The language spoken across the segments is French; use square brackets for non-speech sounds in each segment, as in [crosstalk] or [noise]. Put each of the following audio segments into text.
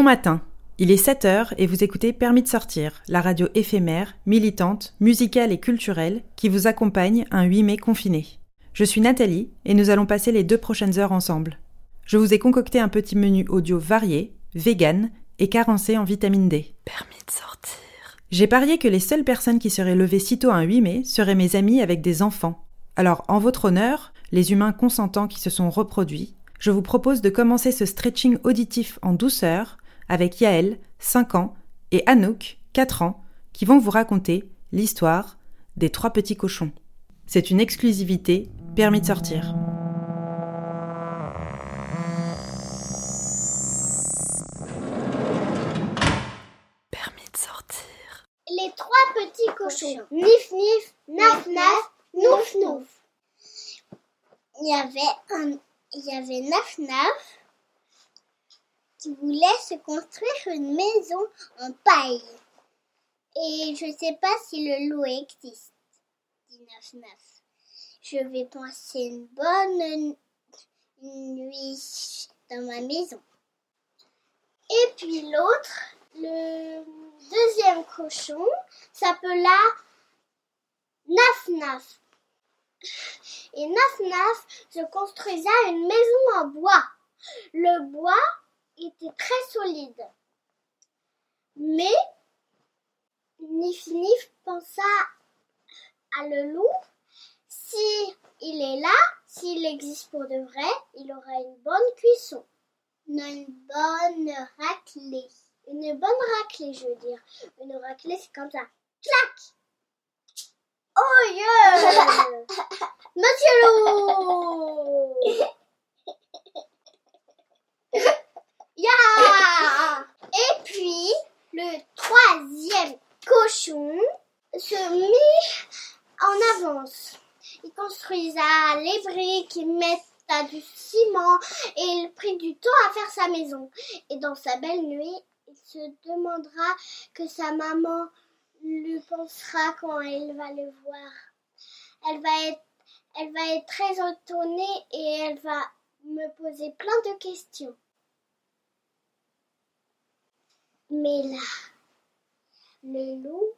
Bon matin. Il est 7 heures et vous écoutez Permis de sortir, la radio éphémère, militante, musicale et culturelle qui vous accompagne un 8 mai confiné. Je suis Nathalie et nous allons passer les deux prochaines heures ensemble. Je vous ai concocté un petit menu audio varié, vegan et carencé en vitamine D. Permis de sortir. J'ai parié que les seules personnes qui seraient levées sitôt un 8 mai seraient mes amis avec des enfants. Alors, en votre honneur, les humains consentants qui se sont reproduits, je vous propose de commencer ce stretching auditif en douceur avec Yael, 5 ans, et Anouk, 4 ans, qui vont vous raconter l'histoire des trois petits cochons. C'est une exclusivité, permis de sortir. Permis de sortir. Les trois petits cochons. Nif nif, naf naf, nouf nouf. Il y avait un, il y avait naf naf qui voulait se construire une maison en paille. Et je sais pas si le loup existe. Dit naf naf. Je vais passer une bonne nuit dans ma maison. Et puis l'autre, le deuxième cochon s'appela Naf Naf. Et Naf Naf se construisait une maison en bois. Le bois était très solide. Mais Nif Nif pensa à le loup. Si il est là, s'il existe pour de vrai, il aura une bonne cuisson. Une bonne raclée. Une bonne raclée, je veux dire. Une raclée, c'est comme ça. Clac Oh yeah [laughs] Monsieur Loup [laughs] Et puis, le troisième cochon se mit en avance. Il construisa les briques, il metta du ciment et il prit du temps à faire sa maison. Et dans sa belle nuit, il se demandera que sa maman lui pensera quand elle va le voir. Elle va être, elle va être très étonnée et elle va me poser plein de questions. Mais là, le loup,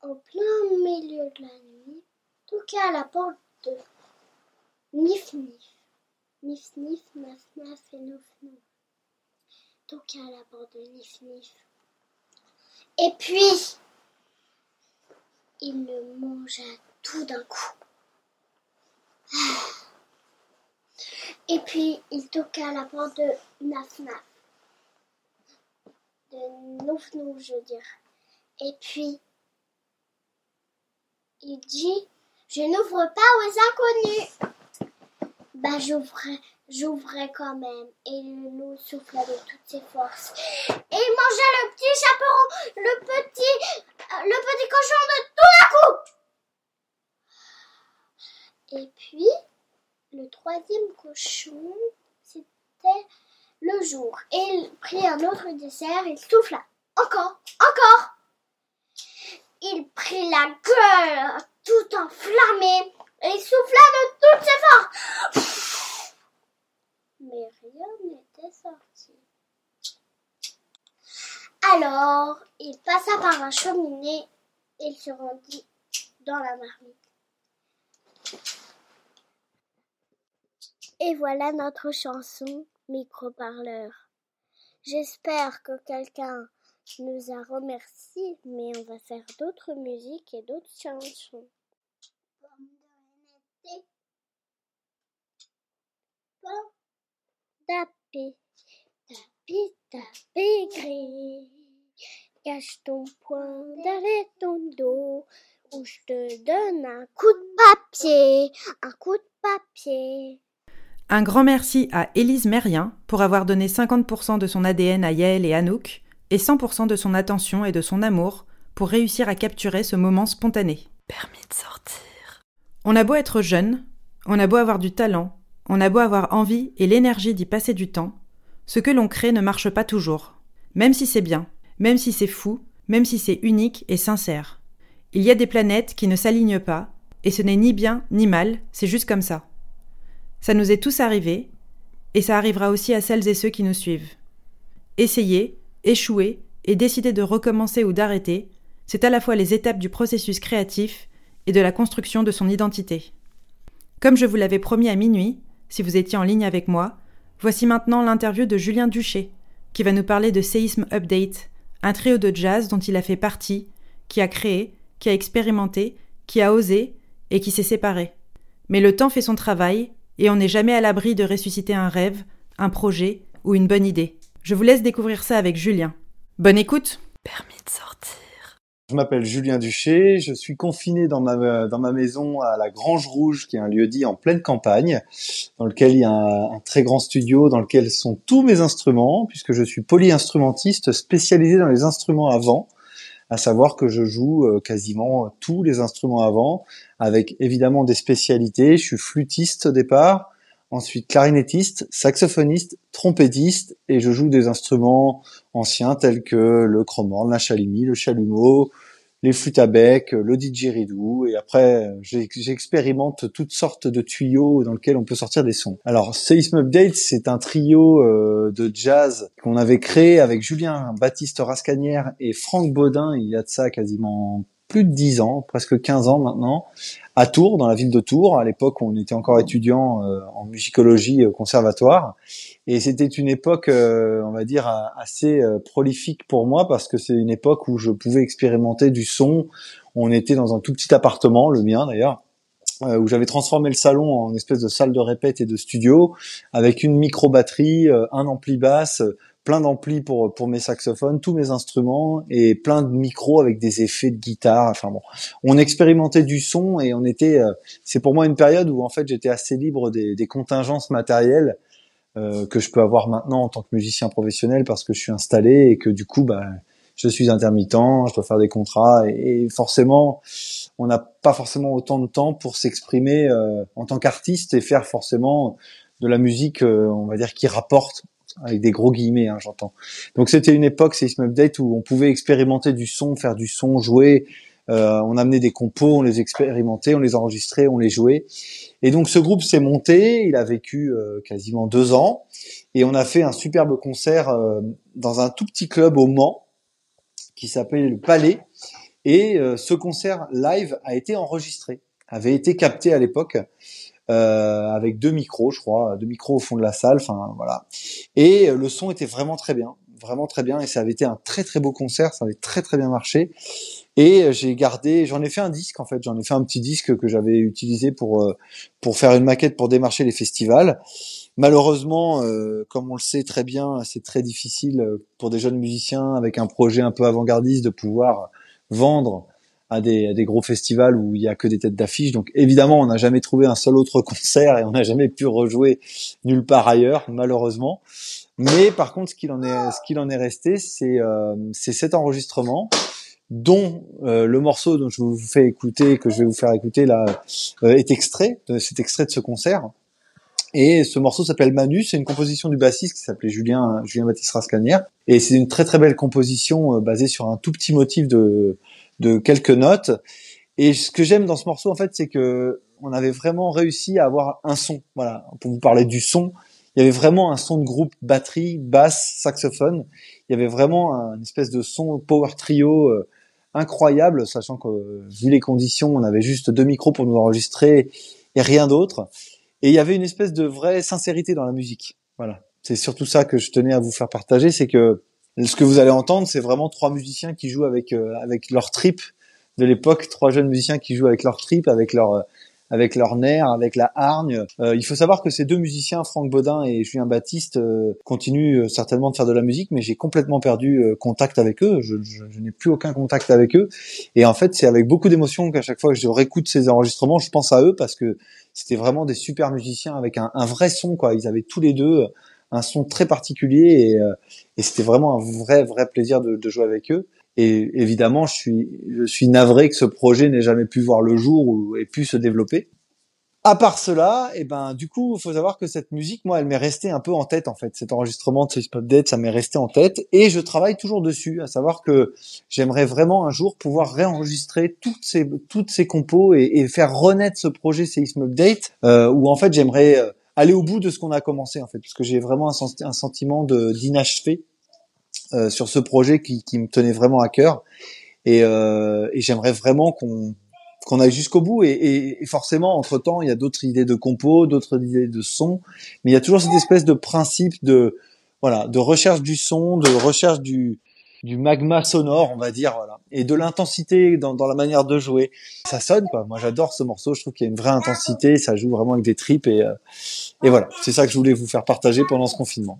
en plein milieu de la nuit, toqua à la porte de Nif Nif. Nif Nif, Naf Naf et Nouf Nouf. Toqua à la porte de Nif Nif. Et puis, il le mangea tout d'un coup. Et puis, il toqua à la porte de Naf Naf. De Nouf Nouf, je veux dire. Et puis, il dit Je n'ouvre pas aux inconnus. Bah, j'ouvrais, j'ouvrais quand même. Et le loup souffla de toutes ses forces. Et il mangea le petit chaperon, le petit, le petit cochon de tout d'un coup. Et puis, le troisième cochon, c'était le jour. Il prit un autre dessert, il souffla. Encore, encore. Il prit la gueule tout enflammée et souffla de toutes ses forces. Mais rien n'était sorti. Alors, il passa par la cheminée et se rendit dans la marmite. Et voilà notre chanson Micro-parleur. J'espère que quelqu'un nous a remercié, mais on va faire d'autres musiques et d'autres chansons. Tapé, tapé, tapé, gris. Cache ton poing derrière ton dos, ou je te donne un coup de papier, un coup de papier. Un grand merci à Élise Mérien pour avoir donné 50% de son ADN à Yael et Anouk et 100% de son attention et de son amour pour réussir à capturer ce moment spontané. Permis de sortir. On a beau être jeune, on a beau avoir du talent, on a beau avoir envie et l'énergie d'y passer du temps, ce que l'on crée ne marche pas toujours. Même si c'est bien, même si c'est fou, même si c'est unique et sincère. Il y a des planètes qui ne s'alignent pas, et ce n'est ni bien ni mal, c'est juste comme ça. Ça nous est tous arrivé, et ça arrivera aussi à celles et ceux qui nous suivent. Essayer, échouer et décider de recommencer ou d'arrêter, c'est à la fois les étapes du processus créatif et de la construction de son identité. Comme je vous l'avais promis à minuit, si vous étiez en ligne avec moi, voici maintenant l'interview de Julien Duché, qui va nous parler de Séisme Update, un trio de jazz dont il a fait partie, qui a créé, qui a expérimenté, qui a osé et qui s'est séparé. Mais le temps fait son travail, et on n'est jamais à l'abri de ressusciter un rêve, un projet ou une bonne idée. Je vous laisse découvrir ça avec Julien. Bonne écoute Permis de sortir. Je m'appelle Julien Duché, je suis confiné dans ma, dans ma maison à la Grange Rouge, qui est un lieu dit en pleine campagne, dans lequel il y a un, un très grand studio, dans lequel sont tous mes instruments, puisque je suis polyinstrumentiste spécialisé dans les instruments à vent, à savoir que je joue euh, quasiment tous les instruments à vent, avec évidemment des spécialités. Je suis flûtiste au départ, ensuite clarinettiste, saxophoniste, trompettiste, et je joue des instruments anciens tels que le chromorne, la le chalumeau, les flûtes à bec, le didgeridoo, et après j'expérimente toutes sortes de tuyaux dans lesquels on peut sortir des sons. Alors Seism Update, c'est un trio euh, de jazz qu'on avait créé avec Julien Baptiste Rascanière et Franck Baudin il y a de ça quasiment plus de 10 ans, presque 15 ans maintenant, à Tours, dans la ville de Tours, à l'époque on était encore étudiant euh, en musicologie au conservatoire. Et c'était une époque, euh, on va dire, assez euh, prolifique pour moi parce que c'est une époque où je pouvais expérimenter du son. On était dans un tout petit appartement, le mien d'ailleurs, où j'avais transformé le salon en espèce de salle de répète et de studio, avec une micro-batterie, un ampli basse, plein d'amplis pour pour mes saxophones, tous mes instruments et plein de micros avec des effets de guitare. Enfin bon, on expérimentait du son et on était. Euh, c'est pour moi une période où en fait j'étais assez libre des, des contingences matérielles euh, que je peux avoir maintenant en tant que musicien professionnel parce que je suis installé et que du coup bah je suis intermittent, je dois faire des contrats et, forcément on n'a pas forcément autant de temps pour s'exprimer euh, en tant qu'artiste et faire forcément de la musique, euh, on va dire, qui rapporte avec des gros guillemets, hein, j'entends. Donc c'était une époque, Seism Update, où on pouvait expérimenter du son, faire du son, jouer. Euh, on amenait des compos, on les expérimentait, on les enregistrait, on les jouait. Et donc ce groupe s'est monté, il a vécu euh, quasiment deux ans, et on a fait un superbe concert euh, dans un tout petit club au Mans qui s'appelait le Palais. Et ce concert live a été enregistré, avait été capté à l'époque euh, avec deux micros, je crois, deux micros au fond de la salle. Enfin voilà. Et le son était vraiment très bien, vraiment très bien. Et ça avait été un très très beau concert, ça avait très très bien marché. Et j'ai gardé, j'en ai fait un disque en fait, j'en ai fait un petit disque que j'avais utilisé pour euh, pour faire une maquette pour démarcher les festivals. Malheureusement, euh, comme on le sait très bien, c'est très difficile pour des jeunes musiciens avec un projet un peu avant-gardiste de pouvoir vendre à des, des, gros festivals où il y a que des têtes d'affiche. Donc évidemment, on n'a jamais trouvé un seul autre [laughs] concert et on n'a jamais pu rejouer nulle part ailleurs, malheureusement. Mais par contre, ce qu'il en est, ce qu'il en est resté, c'est euh, cet enregistrement dont euh, le morceau dont je vous fais écouter, que je vais vous faire écouter là, euh, est extrait, c'est extrait de ce concert. Et ce morceau s'appelle Manu, c'est une composition du bassiste qui s'appelait Julien Julien Baptiste Rascanière. Et c'est une très très belle composition euh, basée sur un tout petit motif de de quelques notes. Et ce que j'aime dans ce morceau, en fait, c'est que on avait vraiment réussi à avoir un son. Voilà, pour vous parler du son, il y avait vraiment un son de groupe batterie, basse, saxophone. Il y avait vraiment un espèce de son power trio euh, incroyable, sachant que vu les conditions, on avait juste deux micros pour nous enregistrer et rien d'autre. Et il y avait une espèce de vraie sincérité dans la musique. Voilà, c'est surtout ça que je tenais à vous faire partager, c'est que ce que vous allez entendre, c'est vraiment trois musiciens qui jouent avec euh, avec leur trip de l'époque, trois jeunes musiciens qui jouent avec leur trip, avec leur euh, avec leur nerf, avec la hargne. Euh, il faut savoir que ces deux musiciens, Franck Baudin et Julien Baptiste, continuent certainement de faire de la musique, mais j'ai complètement perdu contact avec eux. Je, je, je n'ai plus aucun contact avec eux. Et en fait, c'est avec beaucoup d'émotion qu'à chaque fois que je réécoute ces enregistrements, je pense à eux parce que c'était vraiment des super musiciens avec un, un vrai son. Quoi. Ils avaient tous les deux un son très particulier et, euh, et c'était vraiment un vrai vrai plaisir de, de, jouer avec eux. Et évidemment, je suis je suis navré que ce projet n'ait jamais pu voir le jour ou ait pu se développer. À part cela, et eh ben du coup, il faut savoir que cette musique, moi, elle m'est restée un peu en tête en fait. Cet enregistrement de Space Pop ça m'est resté en tête et je travaille toujours dessus. À savoir que j'aimerais vraiment un jour pouvoir réenregistrer toutes ces toutes ces compos et, faire renaître ce projet Seism Update, euh, où en fait j'aimerais euh, aller au bout de ce qu'on a commencé en fait, parce que j'ai vraiment un, sentiment d'inachevé euh, sur ce projet qui, qui, me tenait vraiment à cœur. Et, euh, et j'aimerais vraiment qu'on qu'on aille jusqu'au bout. Et, et, forcément, entre temps, il y a d'autres idées de compos, d'autres idées de son, mais il y a toujours cette espèce de principe de voilà, de recherche du son, de recherche du du magma sonore, on va dire, voilà, et de l'intensité dans, dans la manière de jouer. Ça sonne, quoi. Moi, j'adore ce morceau. Je trouve qu'il y a une vraie intensité. Ça joue vraiment avec des tripes et, euh, et voilà. C'est ça que je voulais vous faire partager pendant ce confinement.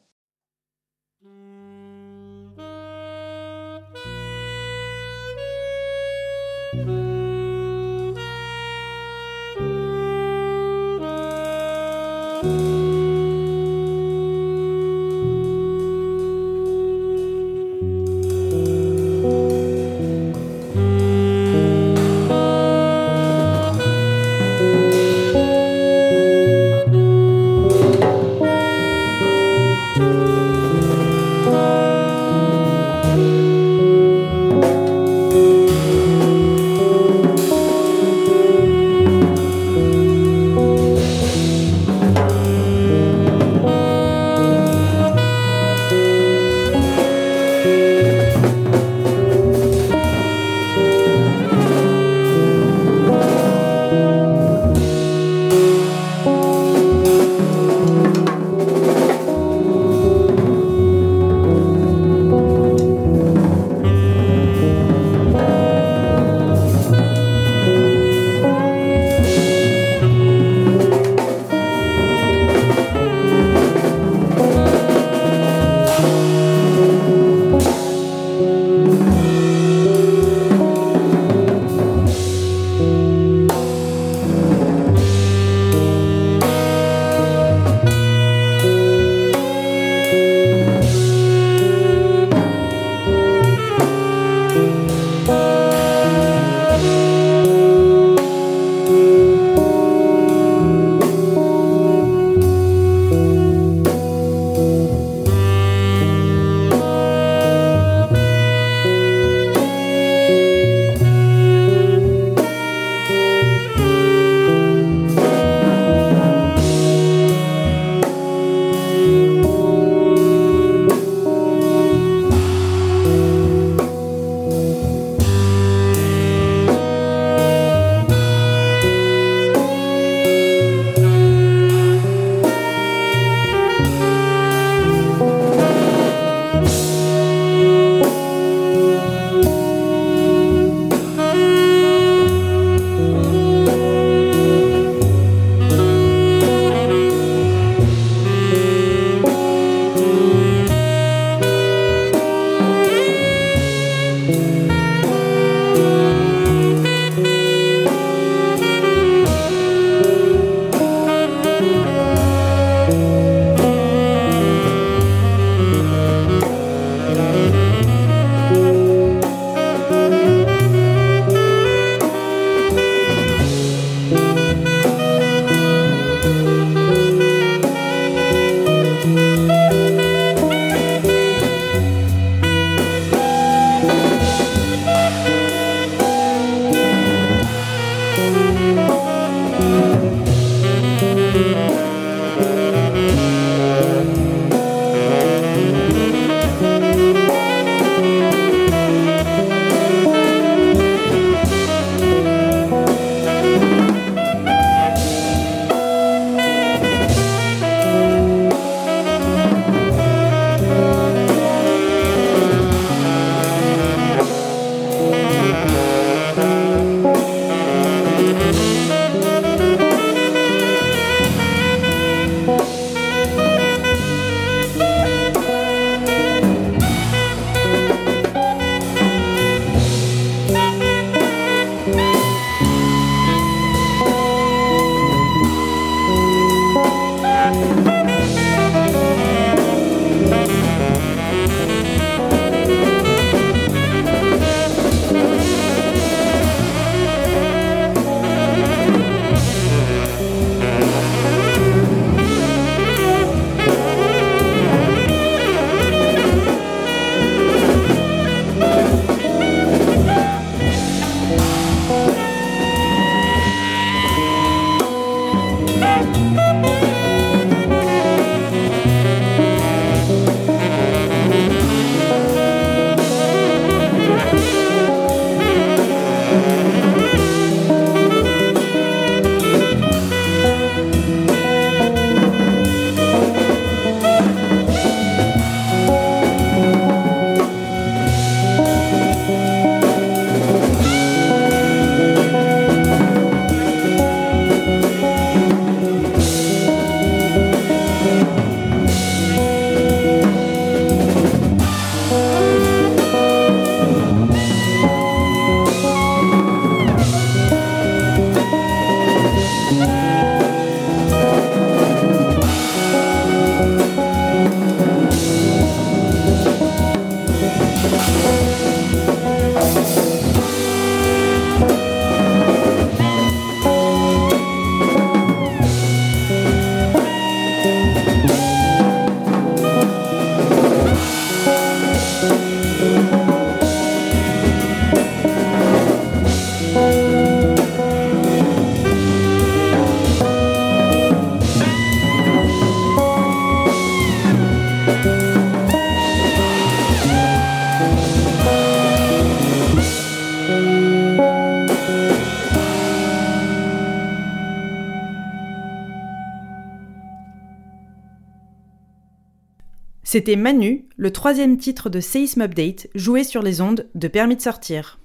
C'était Manu, le troisième titre de Seism Update, joué sur les ondes de Permis de sortir.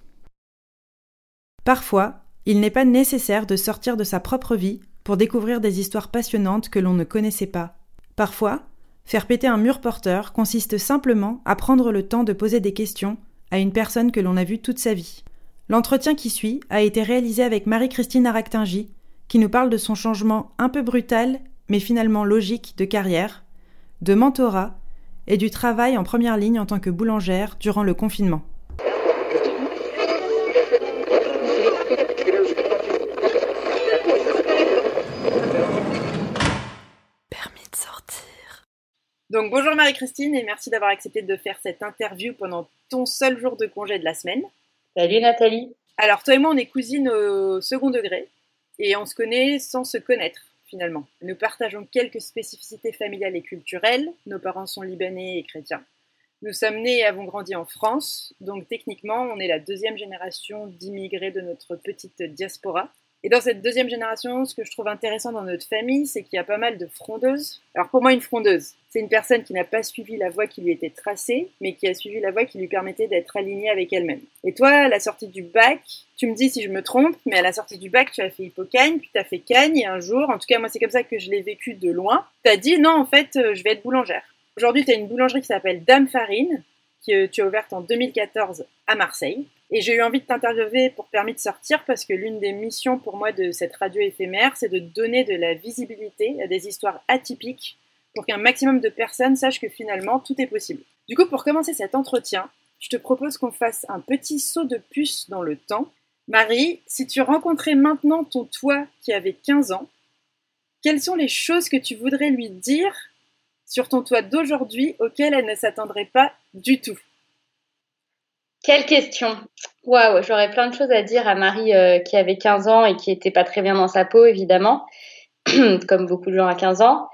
Parfois, il n'est pas nécessaire de sortir de sa propre vie pour découvrir des histoires passionnantes que l'on ne connaissait pas. Parfois, faire péter un mur porteur consiste simplement à prendre le temps de poser des questions à une personne que l'on a vue toute sa vie. L'entretien qui suit a été réalisé avec Marie-Christine Aractingy, qui nous parle de son changement un peu brutal, mais finalement logique de carrière, de mentorat et du travail en première ligne en tant que boulangère durant le confinement. Permis de sortir. Donc bonjour Marie-Christine et merci d'avoir accepté de faire cette interview pendant ton seul jour de congé de la semaine. Salut Nathalie. Alors toi et moi on est cousines au second degré et on se connaît sans se connaître finalement. Nous partageons quelques spécificités familiales et culturelles. Nos parents sont libanais et chrétiens. Nous sommes nés et avons grandi en France, donc techniquement, on est la deuxième génération d'immigrés de notre petite diaspora. Et dans cette deuxième génération, ce que je trouve intéressant dans notre famille, c'est qu'il y a pas mal de frondeuses. Alors pour moi, une frondeuse, c'est une personne qui n'a pas suivi la voie qui lui était tracée, mais qui a suivi la voie qui lui permettait d'être alignée avec elle-même. Et toi, à la sortie du bac, tu me dis si je me trompe, mais à la sortie du bac, tu as fait Hippocagne, puis tu as fait Cagne, et un jour, en tout cas moi c'est comme ça que je l'ai vécu de loin, tu as dit non, en fait, euh, je vais être boulangère. Aujourd'hui, tu as une boulangerie qui s'appelle Dame Farine, que tu as ouverte en 2014 à Marseille. Et j'ai eu envie de t'interviewer pour permis de sortir parce que l'une des missions pour moi de cette radio éphémère, c'est de donner de la visibilité à des histoires atypiques pour qu'un maximum de personnes sachent que finalement tout est possible. Du coup, pour commencer cet entretien, je te propose qu'on fasse un petit saut de puce dans le temps. Marie, si tu rencontrais maintenant ton toi qui avait 15 ans, quelles sont les choses que tu voudrais lui dire sur ton toi d'aujourd'hui auquel elle ne s'attendrait pas du tout Quelle question Waouh, j'aurais plein de choses à dire à Marie euh, qui avait 15 ans et qui était pas très bien dans sa peau, évidemment, [clears throat] comme beaucoup de gens à 15 ans.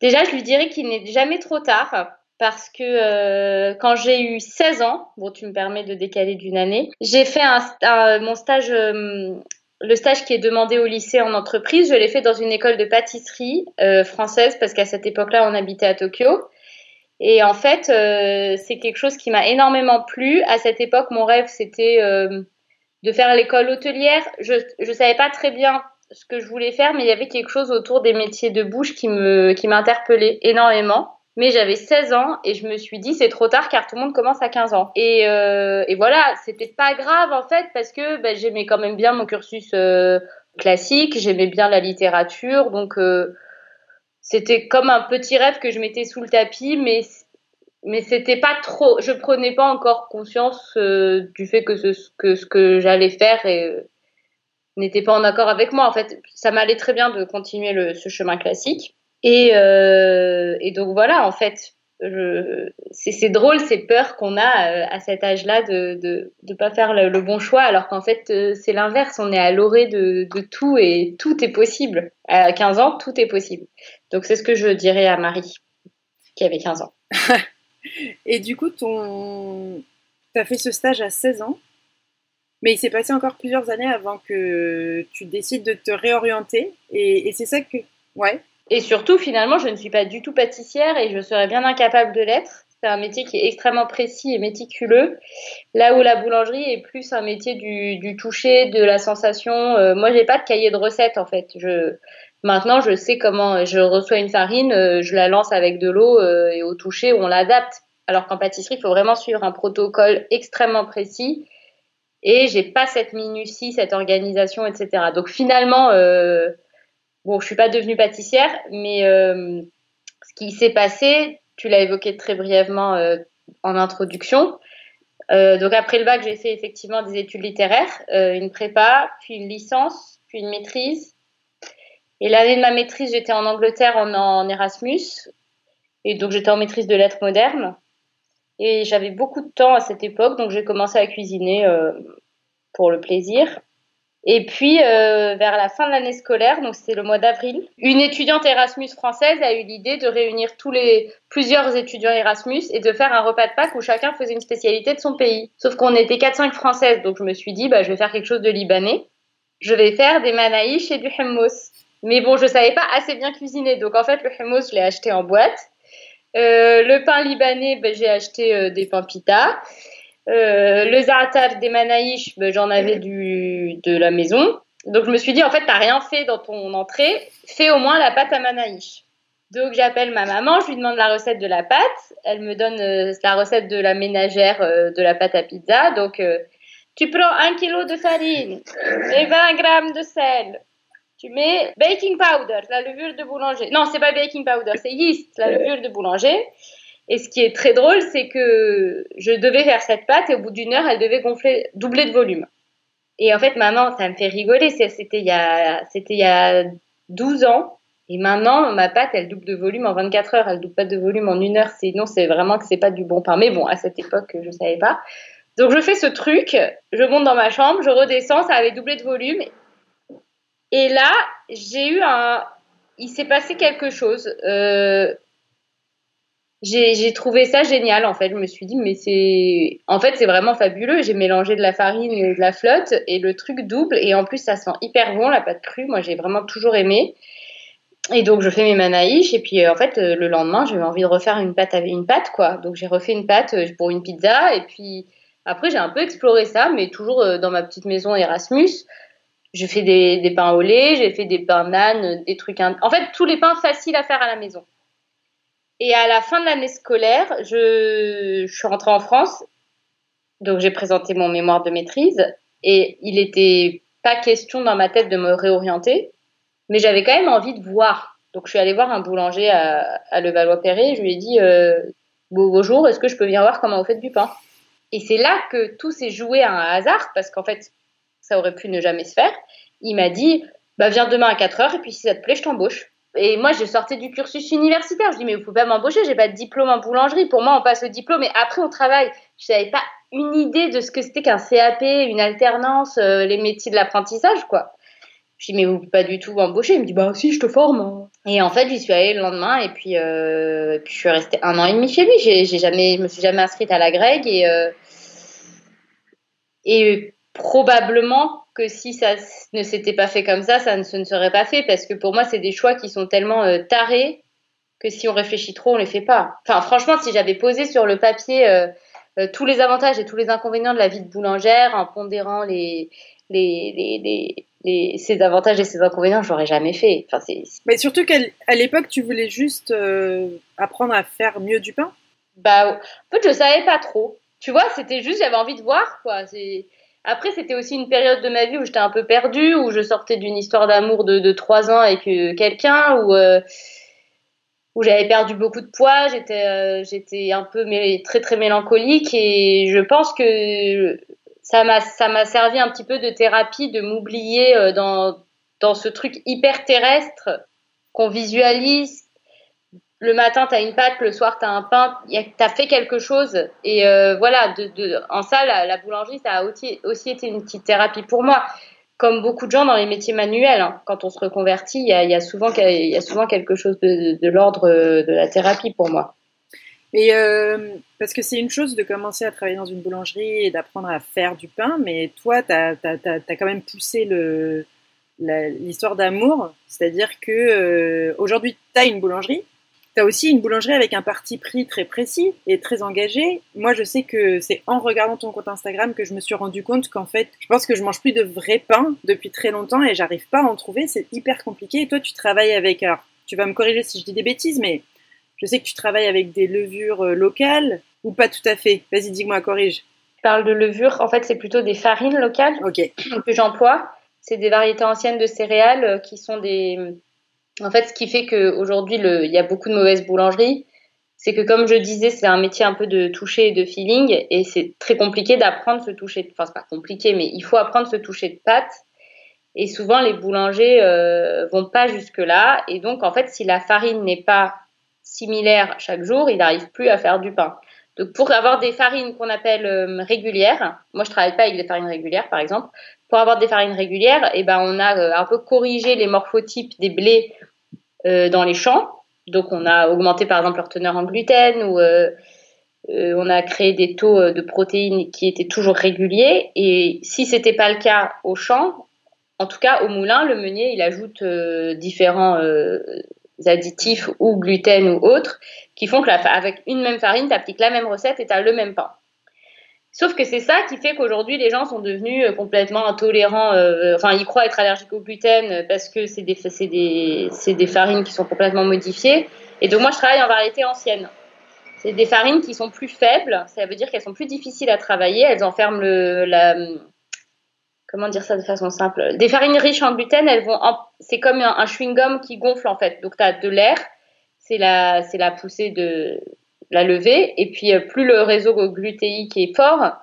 Déjà, je lui dirais qu'il n'est jamais trop tard parce que euh, quand j'ai eu 16 ans, bon, tu me permets de décaler d'une année, j'ai fait un- mon stage, euh, le stage qui est demandé au lycée en entreprise, je l'ai fait dans une école de pâtisserie euh, française parce qu'à cette époque-là, on habitait à Tokyo. Et en fait, euh, c'est quelque chose qui m'a énormément plu. À cette époque, mon rêve, c'était euh, de faire l'école hôtelière. Je je savais pas très bien ce que je voulais faire, mais il y avait quelque chose autour des métiers de bouche qui me qui m'interpellait énormément. Mais j'avais 16 ans et je me suis dit c'est trop tard car tout le monde commence à 15 ans. Et, euh, et voilà, c'était pas grave en fait parce que ben, j'aimais quand même bien mon cursus euh, classique, j'aimais bien la littérature, donc euh, c'était comme un petit rêve que je mettais sous le tapis, mais mais c'était pas trop. Je prenais pas encore conscience du fait que ce que j'allais faire n'était pas en accord avec moi. En fait, ça m'allait très bien de continuer ce chemin classique. Et, euh, et donc voilà, en fait, c'est drôle ces peurs qu'on a euh, à cet âge-là de de de pas faire le, le bon choix, alors qu'en fait euh, c'est l'inverse. On est à l'orée de de tout et tout est possible. À 15 ans, tout est possible. Donc c'est ce que je dirais à Marie, qui avait 15 ans. [laughs] Et du coup, ton... tu as fait ce stage à 16 ans, mais il s'est passé encore plusieurs années avant que tu décides de te réorienter. Et, et c'est ça que... Ouais. Et surtout, finalement, je ne suis pas du tout pâtissière et je serais bien incapable de l'être. C'est un métier qui est extrêmement précis et méticuleux, là où la boulangerie est plus un métier du, toucher, de la sensation. Euh, moi, j'ai pas de cahier de recettes en fait. Maintenant, je sais comment. Je reçois une farine, euh, je la lance avec de l'eau euh, et au toucher, on l'adapte. Alors qu'en pâtisserie, il faut vraiment suivre un protocole extrêmement précis. Et j'ai pas cette minutie, cette organisation, etc. Donc finalement, euh, bon, je suis pas devenue pâtissière, mais euh, ce qui s'est passé, tu l'as évoqué très brièvement euh, en introduction. Euh, donc après le bac, j'ai fait effectivement des études littéraires, une prépa, puis une licence, puis une maîtrise. Et l'année de ma maîtrise, j'étais en Angleterre en, Erasmus, et donc j'étais en maîtrise de lettres modernes. Et j'avais beaucoup de temps à cette époque, donc j'ai commencé à cuisiner pour le plaisir. Et puis, euh, vers la fin de l'année scolaire, donc c'était le mois d'avril, une étudiante Erasmus française a eu l'idée de réunir tous les plusieurs étudiants Erasmus et de faire un repas de Pâques où chacun faisait une spécialité de son pays. Sauf qu'on était 4-5 françaises, donc je me suis dit, bah, je vais faire quelque chose de libanais. Je vais faire des manaïches et du hummus. Mais bon, je savais pas assez bien cuisiner, donc en fait, le hummus, je l'ai acheté en boîte. le pain libanais, ben, j'ai acheté des pains pita. Le za'atar des manaïches, ben, j'en avais de la maison. Donc je me suis dit, en fait, t'as rien fait dans ton entrée, fais au moins la pâte à manaïche. Donc j'appelle ma maman, je lui demande la recette de la pâte. Elle me donne euh, la recette de la ménagère euh, de la pâte à pizza. Donc euh, tu prends un kilo de farine et 20 grammes de sel. Tu mets baking powder, la levure de boulanger. Non, c'est pas baking powder, c'est yeast, la levure de boulanger. Et ce qui est très drôle, c'est que je devais faire cette pâte et au bout d'une heure, elle devait gonfler, doubler de volume. Et en fait, maman, ça me fait rigoler. C'était il y a, il y a 12 ans. Et maintenant, ma pâte, elle double de volume en 24 heures. Elle double pas de volume en une heure. Sinon, c'est vraiment que c'est pas du bon pain. Mais bon, à cette époque, je savais pas. Donc, je fais ce truc. Je monte dans ma chambre, je redescends. Ça avait doublé de volume. Et là, j'ai eu un. Il s'est passé quelque chose. Euh, j'ai trouvé ça génial en fait. Je me suis dit mais c'est en fait c'est vraiment fabuleux. J'ai mélangé de la farine et de la flotte et le truc double et en plus ça sent hyper bon la pâte crue. Moi j'ai vraiment toujours aimé. Et donc je fais mes manaïches et puis euh, en fait euh, le lendemain eu envie de refaire une pâte avec une pâte quoi. Donc j'ai refait une pâte euh, pour une pizza et puis après j'ai un peu exploré ça mais toujours dans ma petite maison Erasmus. J'ai fait des, des pains au lait, j'ai fait des pains nan, des trucs. En fait tous les pains faciles à faire à la maison. Et à la fin de l'année scolaire, je, je suis rentrée en France. Donc j'ai présenté mon mémoire de maîtrise et il n'était pas question dans ma tête de me réorienter, mais j'avais quand même envie de voir. Donc je suis allée voir un boulanger à, Levallois-Perret. Je lui ai dit euh, bonjour, est-ce que je peux venir voir comment vous faites du pain? Et c'est là que tout s'est joué à un hasard parce qu'en fait ça aurait pu ne jamais se faire. Il m'a dit bah viens demain à 4 heures et puis si ça te plaît je t'embauche. Et moi, je sortais du cursus universitaire. Je dis, mais vous pouvez pas m'embaucher, j'ai pas de diplôme en boulangerie. Pour moi, on passe le diplôme et après, on travaille. Je n'avais pas une idée de ce que c'était qu'un CAP, une alternance, euh, les métiers de l'apprentissage, quoi. Je dis, mais vous pouvez pas du tout m'embaucher. Il me dit, bah si, je te forme. Et en fait, j'y suis allée le lendemain et puis, euh, puis je suis restée un an et demi chez lui. J'ai, jamais, je me suis jamais inscrite à la Greg et, euh, et probablement que si ça ne s'était pas fait comme ça, ça ne se serait pas fait parce que pour moi, c'est des choix qui sont tellement euh, tarés que si on réfléchit trop, on les fait pas. Enfin, franchement, si j'avais posé sur le papier euh, euh, tous les avantages et tous les inconvénients de la vie de boulangère en pondérant les, les, les, les, ses avantages et ses inconvénients, j'aurais jamais fait. Enfin, c'est... Mais surtout qu'à l'époque, tu voulais juste apprendre à faire mieux du pain? Bah, en fait, je savais pas trop. Tu vois, c'était juste, j'avais envie de voir, quoi. C'est après, c'était aussi une période de ma vie où j'étais un peu perdue, où je sortais d'une histoire d'amour de, trois ans avec euh, quelqu'un, où, euh, où j'avais perdu beaucoup de poids, j'étais euh, un peu très très mélancolique et je pense que ça m'a ça m'a servi un petit peu de thérapie de m'oublier dans dans ce truc hyper terrestre qu'on visualise le matin, tu as une pâte, le soir, tu as un pain, tu as fait quelque chose. Et euh, voilà, en ça, la, boulangerie, ça a aussi, été une petite thérapie pour moi. Comme beaucoup de gens dans les métiers manuels, hein, quand on se reconvertit, il y a, souvent, quelque chose de, l'ordre de la thérapie pour moi. Et euh, parce que c'est une chose de commencer à travailler dans une boulangerie et d'apprendre à faire du pain, mais toi, tu as, quand même poussé l'histoire d'amour, c'est-à-dire que euh, aujourd'hui, tu as une boulangerie, tu as aussi une boulangerie avec un parti pris très précis et très engagé. Moi, je sais que c'est en regardant ton compte Instagram que je me suis rendu compte qu'en fait, je pense que je mange plus de vrai pain depuis très longtemps et j'arrive pas à en trouver. C'est hyper compliqué. Et toi, tu travailles avec, alors, tu vas me corriger si je dis des bêtises, mais je sais que tu travailles avec des levures euh, locales ou pas tout à fait? Vas-y, dis-moi, corrige. Je parle de levures. En fait, c'est plutôt des farines locales Ok. que j'emploie. C'est des variétés anciennes de céréales euh, qui sont des en fait, ce qui fait qu'aujourd'hui, il y a beaucoup de mauvaises boulangeries, c'est que comme je disais, c'est un métier un peu de toucher et de feeling, et c'est très compliqué d'apprendre ce toucher. Enfin, c'est pas compliqué, mais il faut apprendre ce toucher de pâte. Et souvent, les boulangers euh, vont pas jusque là. Et donc, en fait, si la farine n'est pas similaire chaque jour, ils n'arrivent plus à faire du pain. Donc, pour avoir des farines qu'on appelle euh, régulières, moi je travaille pas avec des farines régulières, par exemple. Pour avoir des farines régulières, eh ben, on a euh, un peu corrigé les morphotypes des blés dans les champs. Donc on a augmenté par exemple leur teneur en gluten ou euh, euh, on a créé des taux de protéines qui étaient toujours réguliers. Et si c'était pas le cas au champ, en tout cas au moulin, le meunier il ajoute différents additifs ou gluten ou autres qui font que avec une même farine, tu appliques la même recette et tu as le même pain. Sauf que c'est ça qui fait qu'aujourd'hui, les gens sont devenus euh, complètement intolérants. Euh, enfin, ils croient être allergiques au gluten parce que c'est des, farines qui sont complètement modifiées. Et donc, moi, je travaille en variété ancienne. C'est des farines qui sont plus faibles. Ça veut dire qu'elles sont plus difficiles à travailler. Elles enferment le, la, comment dire ça de façon simple? Des farines riches en gluten, elles vont, c'est comme un, chewing-gum qui gonfle en fait. Donc tu as de l'air, c'est la, c'est la poussée de la levée, et puis euh, plus le réseau glutéique est fort,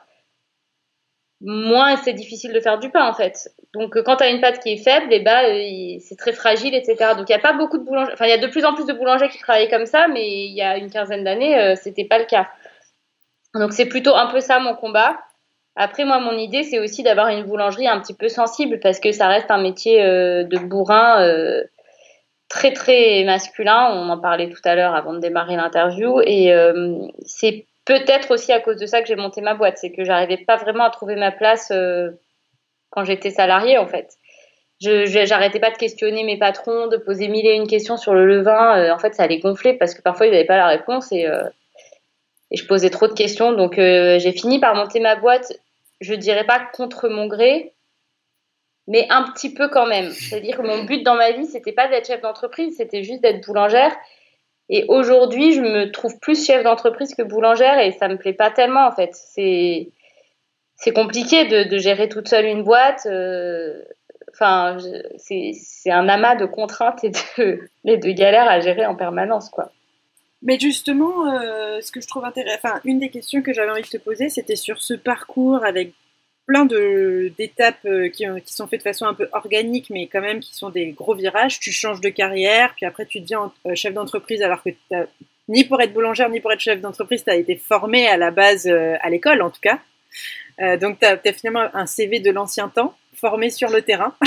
moins c'est difficile de faire du pain en fait. Donc euh, quand tu as une pâte qui est faible, et eh ben, euh, c'est très fragile, etc. Donc il n'y a pas beaucoup de boulangers, enfin il y a de plus en plus de boulangers qui travaillent comme ça, mais il y a une quinzaine d'années, c'était pas le cas. Donc c'est plutôt un peu ça mon combat après, moi, mon idée, c'est aussi d'avoir une boulangerie un petit peu sensible parce que ça reste un métier euh, de bourrin euh, très, très masculin. On en parlait tout à l'heure avant de démarrer l'interview. Et euh, c'est peut-être aussi à cause de ça que j'ai monté ma boîte. C'est que j'arrivais pas vraiment à trouver ma place quand j'étais salariée, en fait. Je j'arrêtais pas de questionner mes patrons, de poser mille et une questions sur le levain. en fait, ça allait gonfler parce que parfois ils n'avaient pas la réponse et, et je posais trop de questions. Donc j'ai fini par monter ma boîte je dirais pas contre mon gré, mais un petit peu quand même. C'est-à-dire que mon but dans ma vie, c'était pas d'être chef d'entreprise, c'était juste d'être boulangère. Et aujourd'hui, je me trouve plus chef d'entreprise que boulangère et ça me plaît pas tellement en fait. C'est c'est compliqué de, gérer toute seule une boîte. Euh, enfin, c'est un amas de contraintes et de, [laughs] de galères à gérer en permanence, quoi. Mais justement, euh, ce que je trouve intéressant, enfin, une des questions que j'avais envie de te poser, c'était sur ce parcours avec plein de d'étapes euh, qui, qui, sont faites de façon un peu organique, mais quand même qui sont des gros virages. Tu changes de carrière, puis après tu deviens euh, chef d'entreprise, alors que ni pour être boulangère ni pour être chef d'entreprise, tu as été formé à la base à l'école en tout cas. donc tu as, as, finalement un CV de l'ancien temps, formé sur le terrain. [laughs]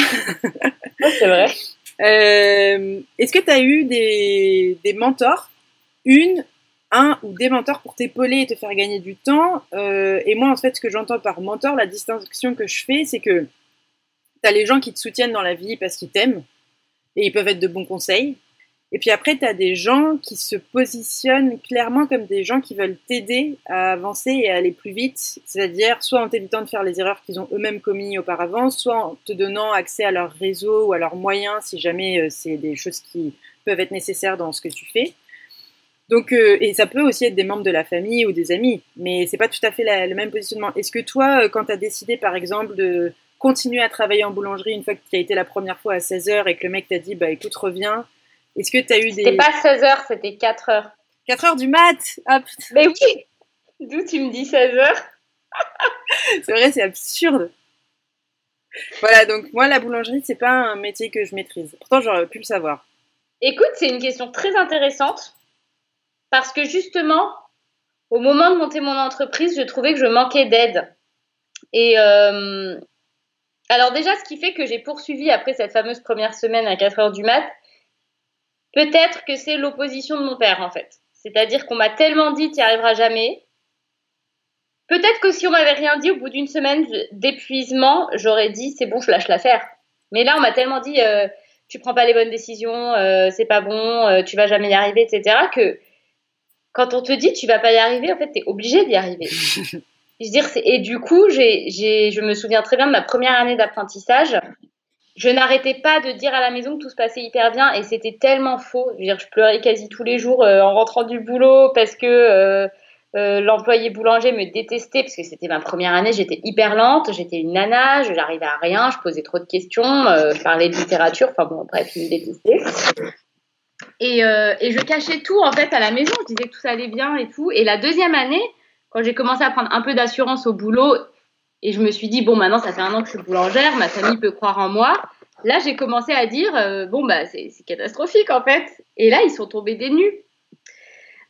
C'est vrai. Est-ce que tu as eu des, des mentors? Une, un ou des mentors pour t'épauler et te faire gagner du temps. Euh, et moi, en fait, ce que j'entends par mentor, la distinction que je fais, c'est que tu as les gens qui te soutiennent dans la vie parce qu'ils t'aiment et ils peuvent être de bons conseils. Et puis après, tu as des gens qui se positionnent clairement comme des gens qui veulent t'aider à avancer et à aller plus vite, c'est-à-dire soit en t'évitant de faire les erreurs qu'ils ont eux-mêmes commises auparavant, soit en te donnant accès à leur réseau ou à leurs moyens si jamais euh, c'est des choses qui peuvent être nécessaires dans ce que tu fais. Donc, euh, et ça peut aussi être des membres de la famille ou des amis, mais c'est pas tout à fait le même positionnement. Est-ce que toi, euh, quand tu as décidé, par exemple, de continuer à travailler en boulangerie une fois que tu as été la première fois à 16 h et que le mec t'a dit, bah écoute, reviens, est-ce que tu as eu des. C'était pas 16 h c'était 4 h 4 h du mat Hop Mais oui D'où tu me dis 16 h C'est vrai, c'est absurde. Voilà, donc moi, la boulangerie, c'est pas un métier que je maîtrise. Pourtant, j'aurais pu le savoir. Écoute, c'est une question très intéressante parce que justement, au moment de monter mon entreprise, je trouvais que je manquais d'aide. Et euh, alors déjà, ce qui fait que j'ai poursuivi après cette fameuse première semaine à 4 heures du mat, peut-être que c'est l'opposition de mon père en fait. C'est-à-dire qu'on m'a tellement dit tu n'y arriveras jamais. Peut-être que si on m'avait rien dit au bout d'une semaine d'épuisement, j'aurais dit c'est bon, je lâche l'affaire. Mais là, on m'a tellement dit euh, tu prends pas les bonnes décisions, euh, c'est pas bon, euh, tu vas jamais y arriver, etc. que quand on te dit tu vas pas y arriver, en fait, tu es obligé d'y arriver. [laughs] je dire, et du coup, je me souviens très bien de ma première année d'apprentissage. Je n'arrêtais pas de dire à la maison que tout se passait hyper bien et c'était tellement faux. Je veux dire, je pleurais quasi tous les jours euh, en rentrant du boulot parce que euh, euh, l'employé boulanger me détestait parce que c'était ma première année. J'étais hyper lente, j'étais une nana, je n'arrivais à rien, je posais trop de questions, je parlais de littérature. Enfin bon, bref, il me détestait. Euh, et, je cachais tout en fait à la maison. Je disais que tout allait bien et tout. Et la deuxième année, quand j'ai commencé à prendre un peu d'assurance au boulot, et je me suis dit bon maintenant ça fait un an que je suis boulangère, ma famille peut croire en moi. Là j'ai commencé à dire euh, bon bah c'est catastrophique en fait. Et là ils sont tombés des nues.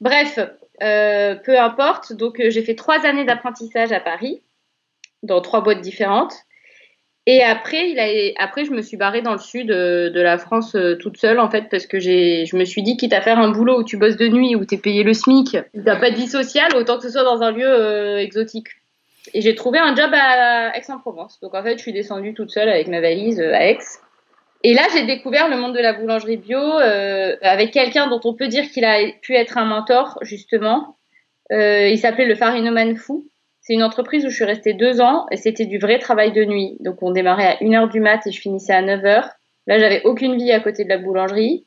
Bref, euh, peu importe. Donc j'ai fait trois années d'apprentissage à Paris dans trois boîtes différentes. Et après, il a, après, je me suis barrée dans le sud euh, de la France euh, toute seule, en fait, parce que j'ai, je me suis dit, quitte à faire un boulot où tu bosses de nuit, où tu es payé le SMIC, tu n'as pas de vie sociale, autant que ce soit dans un lieu euh, exotique. Et j'ai trouvé un job à Aix-en-Provence. Donc, en fait, je suis descendue toute seule avec ma valise à Aix. Et là, j'ai découvert le monde de la boulangerie bio euh, avec quelqu'un dont on peut dire qu'il a pu être un mentor, justement. Euh, il s'appelait le Farinoman Fou. C'est une entreprise où je suis restée deux ans et c'était du vrai travail de nuit. Donc on démarrait à 1h du mat et je finissais à 9h. Là, j'avais aucune vie à côté de la boulangerie.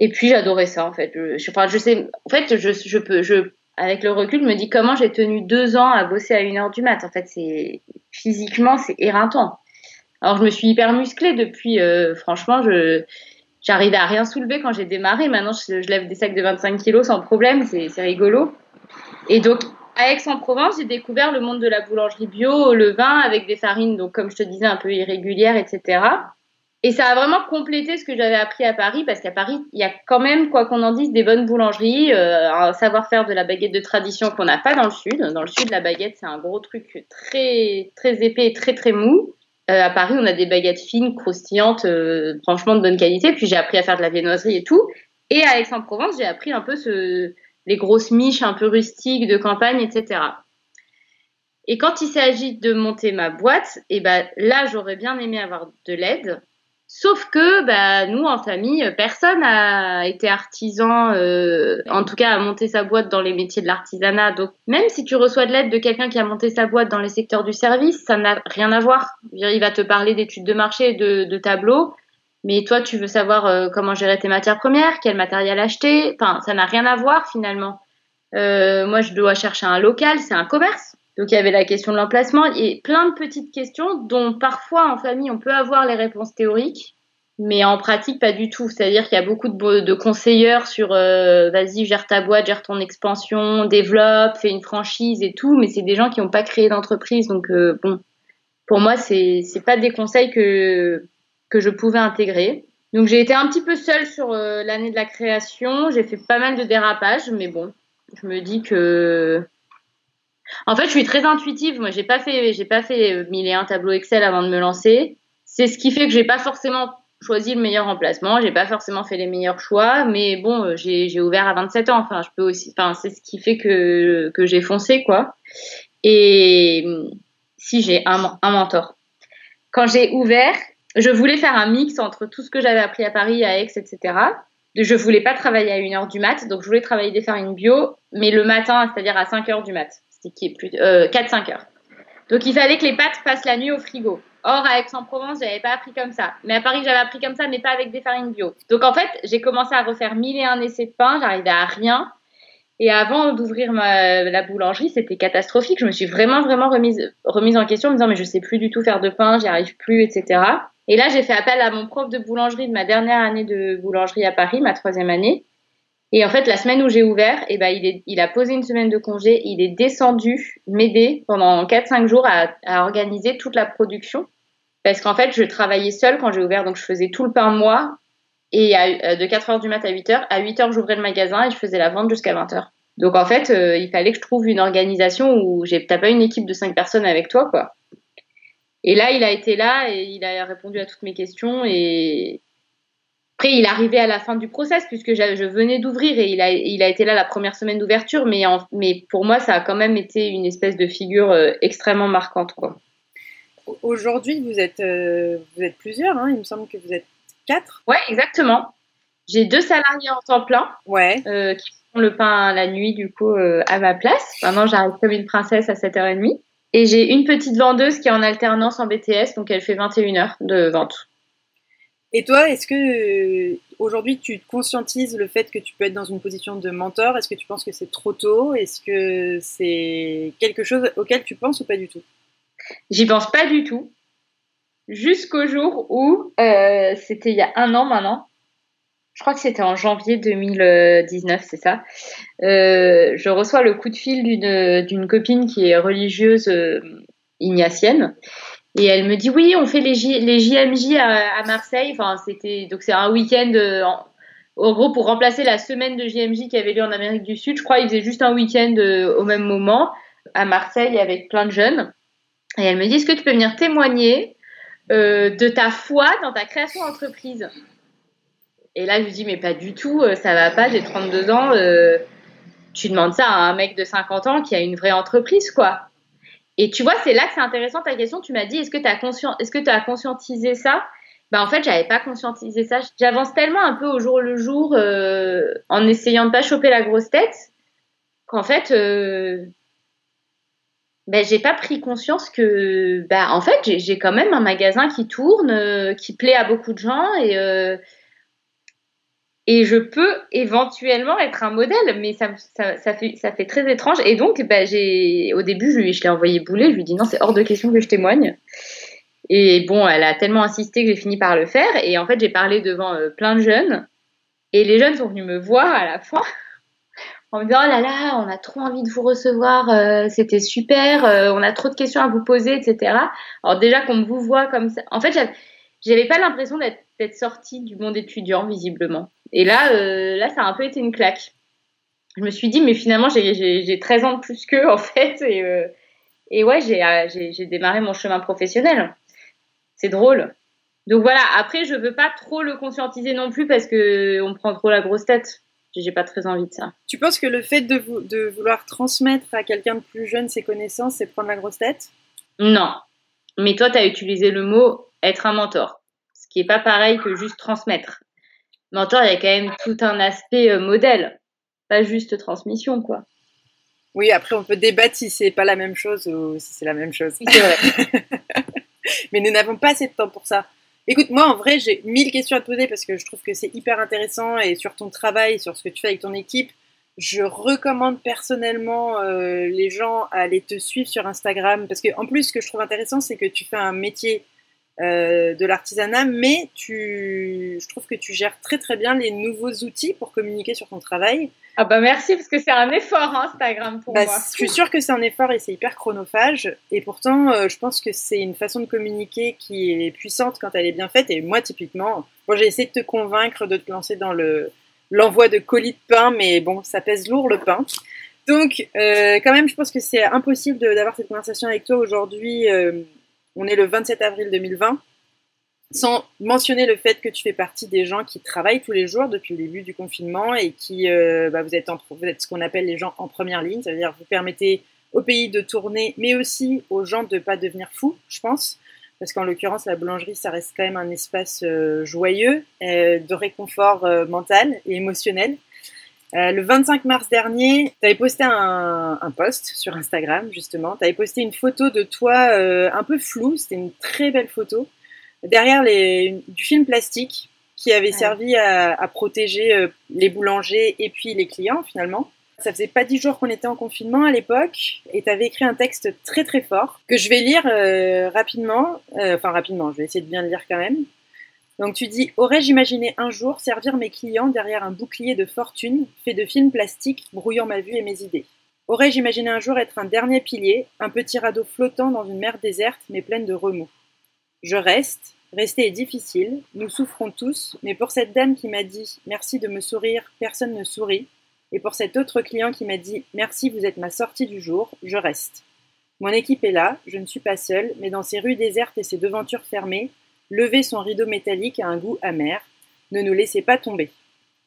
Et puis j'adorais ça en fait. Je, enfin, je sais, en fait, je, peux, je, avec le recul, me dis comment j'ai tenu deux ans à bosser à 1h du mat. En fait, c'est physiquement, c'est éreintant. Alors je me suis hyper musclée depuis. Euh, franchement, je j'arrivais à rien soulever quand j'ai démarré. Maintenant, je, je, lève des sacs de 25 kilos sans problème. C'est rigolo. Et donc à Aix-en-Provence, j'ai découvert le monde de la boulangerie bio, le vin avec des farines, donc comme je te disais, un peu irrégulières, etc. Et ça a vraiment complété ce que j'avais appris à Paris, parce qu'à Paris, il y a quand même, quoi qu'on en dise, des bonnes boulangeries, euh, un savoir-faire de la baguette de tradition qu'on n'a pas dans le sud. Dans le sud, la baguette, c'est un gros truc très, très épais et très, très mou. Euh, à Paris, on a des baguettes fines, croustillantes, euh, franchement de bonne qualité. Puis j'ai appris à faire de la viennoiserie et tout. Et à Aix-en-Provence, j'ai appris un peu ce, les grosses miches un peu rustiques de campagne, etc. Et quand il s'agit de monter ma boîte, et eh ben là j'aurais bien aimé avoir de l'aide. Sauf que bah, nous en famille, personne n'a été artisan, euh, en tout cas à monter sa boîte dans les métiers de l'artisanat. Donc même si tu reçois de l'aide de quelqu'un qui a monté sa boîte dans les secteurs du service, ça n'a rien à voir. Il va te parler d'études de marché, de, de tableaux, mais toi, tu veux savoir euh, comment gérer tes matières premières, quel matériel acheter? Enfin, ça n'a rien à voir finalement. Euh, moi, je dois chercher un local, c'est un commerce. Donc, il y avait la question de l'emplacement et plein de petites questions dont parfois en famille, on peut avoir les réponses théoriques, mais en pratique, pas du tout. C'est-à-dire qu'il y a beaucoup de, de conseilleurs sur euh, vas-y, gère ta boîte, gère ton expansion, développe, fais une franchise et tout, mais c'est des gens qui n'ont pas créé d'entreprise. Donc, bon, pour moi, c'est pas des conseils que que je pouvais intégrer. Donc j'ai été un petit peu seule sur euh, l'année de la création. J'ai fait pas mal de dérapages, mais bon, je me dis que. En fait, je suis très intuitive. Moi, j'ai pas fait, j'ai pas fait euh, mille et un tableaux Excel avant de me lancer. C'est ce qui fait que j'ai pas forcément choisi le meilleur emplacement. J'ai pas forcément fait les meilleurs choix, mais bon, euh, j'ai ouvert à 27 ans. Enfin, je peux aussi. Enfin, c'est ce qui fait que que j'ai foncé quoi. Et si j'ai un, un mentor. Quand j'ai ouvert, je voulais faire un mix entre tout ce que j'avais appris à Paris, à Aix, etc. Je voulais pas travailler à 1h du mat, donc je voulais travailler des farines bio, mais le matin, c'est-à-dire à 5h du mat, ce qui est plus euh, 4-5 heures. Donc il fallait que les pâtes passent la nuit au frigo. Or, à Aix-en-Provence, j'avais pas appris comme ça. Mais à Paris, j'avais appris comme ça, mais pas avec des farines bio. Donc en fait, j'ai commencé à refaire mille et un essais de pain, j'arrivais à rien. Et avant d'ouvrir la boulangerie, c'était catastrophique. Je me suis vraiment, vraiment remise, remise en question, en me disant, mais je sais plus du tout faire de pain, j'y arrive plus, etc. Et là, j'ai fait appel à mon prof de boulangerie de ma dernière année de boulangerie à Paris, ma troisième année. Et en fait, la semaine où j'ai ouvert, eh ben, il, a posé une semaine de congé. Il est descendu m'aider pendant 4-5 jours à, organiser toute la production. Parce qu'en fait, je travaillais seule quand j'ai ouvert, donc je faisais tout le pain moi. Et à, de 4 heures du mat à 8 heures, à 8 heures, j'ouvrais le magasin et je faisais la vente jusqu'à 20 heures. Donc en fait, euh, il fallait que je trouve une organisation où j'ai, t'as pas une équipe de 5 personnes avec toi, quoi. Et là, il a été là et il a répondu à toutes mes questions. Et après, il est arrivé à la fin du process puisque je venais d'ouvrir et il a, il a été là la première semaine d'ouverture. Mais, mais pour moi, ça a quand même été une espèce de figure euh, extrêmement marquante. Quoi. Aujourd'hui, vous êtes, euh, vous êtes plusieurs. Hein. il me semble que vous êtes quatre. Ouais, exactement. J'ai deux salariés en temps plein ouais. Euh, qui font le pain la nuit, du coup, à ma place. Maintenant, j'arrive comme une princesse à 7h30. Et j'ai une petite vendeuse qui est en alternance en BTS, donc elle fait 21 heures de vente. Et toi, est-ce que euh, aujourd'hui tu conscientises le fait que tu peux être dans une position de mentor? Est-ce que tu penses que c'est trop tôt? Est-ce que c'est quelque chose auquel tu penses ou pas du tout? J'y pense pas du tout. Jusqu'au jour où, euh, c'était il y a un an maintenant, je crois que c'était en janvier 2019, c'est ça. Euh, je reçois le coup de fil d'une copine qui est religieuse euh, ignatienne et elle me dit oui, on fait les, JMJ à, Marseille. Enfin, c'était donc c'est un week-end. Euh, en, gros, pour remplacer la semaine de JMJ qui avait lieu en Amérique du Sud, je crois qu'ils faisaient juste un week-end au même moment à Marseille avec plein de jeunes. Et elle me dit est-ce que tu peux venir témoigner de ta foi dans ta création d'entreprise? Et là, je lui dis, mais pas du tout, euh, ça va pas, j'ai 32 ans. Euh, tu demandes ça à un mec de 50 ans qui a une vraie entreprise, quoi. Et tu vois, c'est là que c'est intéressant ta question. Tu m'as dit, est-ce que tu as, que as conscientisé ça? Bah en fait, j'avais pas conscientisé ça. J'avance tellement un peu au jour le jour euh, en essayant de pas choper la grosse tête qu'en fait, euh, ben, j'ai pas pris conscience que, bah, en fait, j'ai quand même un magasin qui tourne, qui plaît à beaucoup de gens et et je peux éventuellement être un modèle, mais ça, fait, très étrange. Et donc, bah, au début, je, l'ai envoyé bouler, je lui ai dit non, c'est hors de question que je témoigne. Et bon, elle a tellement insisté que j'ai fini par le faire. Et en fait, j'ai parlé devant euh, plein de jeunes. Et les jeunes sont venus me voir à la fin [laughs] en me disant oh là là, on a trop envie de vous recevoir, euh, c'était super, euh, on a trop de questions à vous poser, etc. Alors déjà qu'on vous voit comme ça, en fait, j'avais pas l'impression d'être sortie du monde étudiant visiblement. Et là, euh, là, ça a un peu été une claque. Je me suis dit, mais finalement, j'ai 13 ans de plus qu'eux, [laughs] en fait. Et, euh, et ouais, j'ai démarré mon chemin professionnel. C'est drôle. Donc voilà, après, je veux pas trop le conscientiser non plus parce que on prend trop la grosse tête. J'ai pas très envie de ça. Tu penses que le fait de, de vouloir transmettre à quelqu'un de plus jeune ses connaissances, c'est prendre la grosse tête? Non. Mais toi, tu as utilisé le mot être un mentor. Ce qui est pas pareil que juste transmettre mentor, il y a quand même tout un aspect euh, modèle, pas juste transmission, quoi. Oui, après, on peut débattre si c'est pas la même chose ou si c'est la même chose. [laughs] Mais nous n'avons pas assez de temps pour ça. Écoute, moi, en vrai, j'ai mille questions à te poser parce que je trouve que c'est hyper intéressant et sur ton travail, sur ce que tu fais avec ton équipe. Je recommande personnellement euh, les gens à aller te suivre sur Instagram parce que, en plus, ce que je trouve intéressant, c'est que tu fais un métier euh, de l'artisanat, mais tu, je trouve que tu gères très très bien les nouveaux outils pour communiquer sur ton travail. Ah bah merci parce que c'est un effort hein, Instagram pour bah, moi. Je suis sûre que c'est un effort et c'est hyper chronophage et pourtant euh, je pense que c'est une façon de communiquer qui est puissante quand elle est bien faite et moi typiquement, bon, j'ai essayé de te convaincre de te lancer dans le l'envoi de colis de pain mais bon ça pèse lourd le pain. Donc euh, quand même je pense que c'est impossible d'avoir cette conversation avec toi aujourd'hui on est le 27 avril 2020, sans mentionner le fait que tu fais partie des gens qui travaillent tous les jours depuis le début du confinement et qui, euh, bah, vous, êtes ce qu'on appelle les gens en première ligne, c'est-à-dire vous permettez au pays de tourner, mais aussi aux gens de ne pas devenir fous, je pense, parce qu'en l'occurrence, la boulangerie, ça reste quand même un espace euh, joyeux, euh, de réconfort mental et émotionnel. Euh, le 25 mars dernier, tu avais posté un, un, post sur Instagram, justement. Tu avais posté une photo de toi euh, un peu floue, c'était une très belle photo, derrière les, du film plastique qui avait servi à, à protéger euh, les boulangers et puis les clients, finalement. Ça faisait pas dix jours qu'on était en confinement à l'époque, et tu avais écrit un texte très très fort que je vais lire rapidement, enfin rapidement, je vais essayer de bien le lire quand même. Donc tu dis Aurais-je imaginé un jour servir mes clients derrière un bouclier de fortune fait de films plastiques brouillant ma vue et mes idées? Aurais-je imaginé un jour être un dernier pilier, un petit radeau flottant dans une mer déserte mais pleine de remous? Je reste, rester est difficile, nous souffrons tous, mais pour cette dame qui m'a dit Merci de me sourire, personne ne sourit, et pour cet autre client qui m'a dit Merci, vous êtes ma sortie du jour, je reste. Mon équipe est là, je ne suis pas seule, mais dans ces rues désertes et ces devantures fermées, Lever son rideau métallique a un goût amer. Ne nous laissez pas tomber.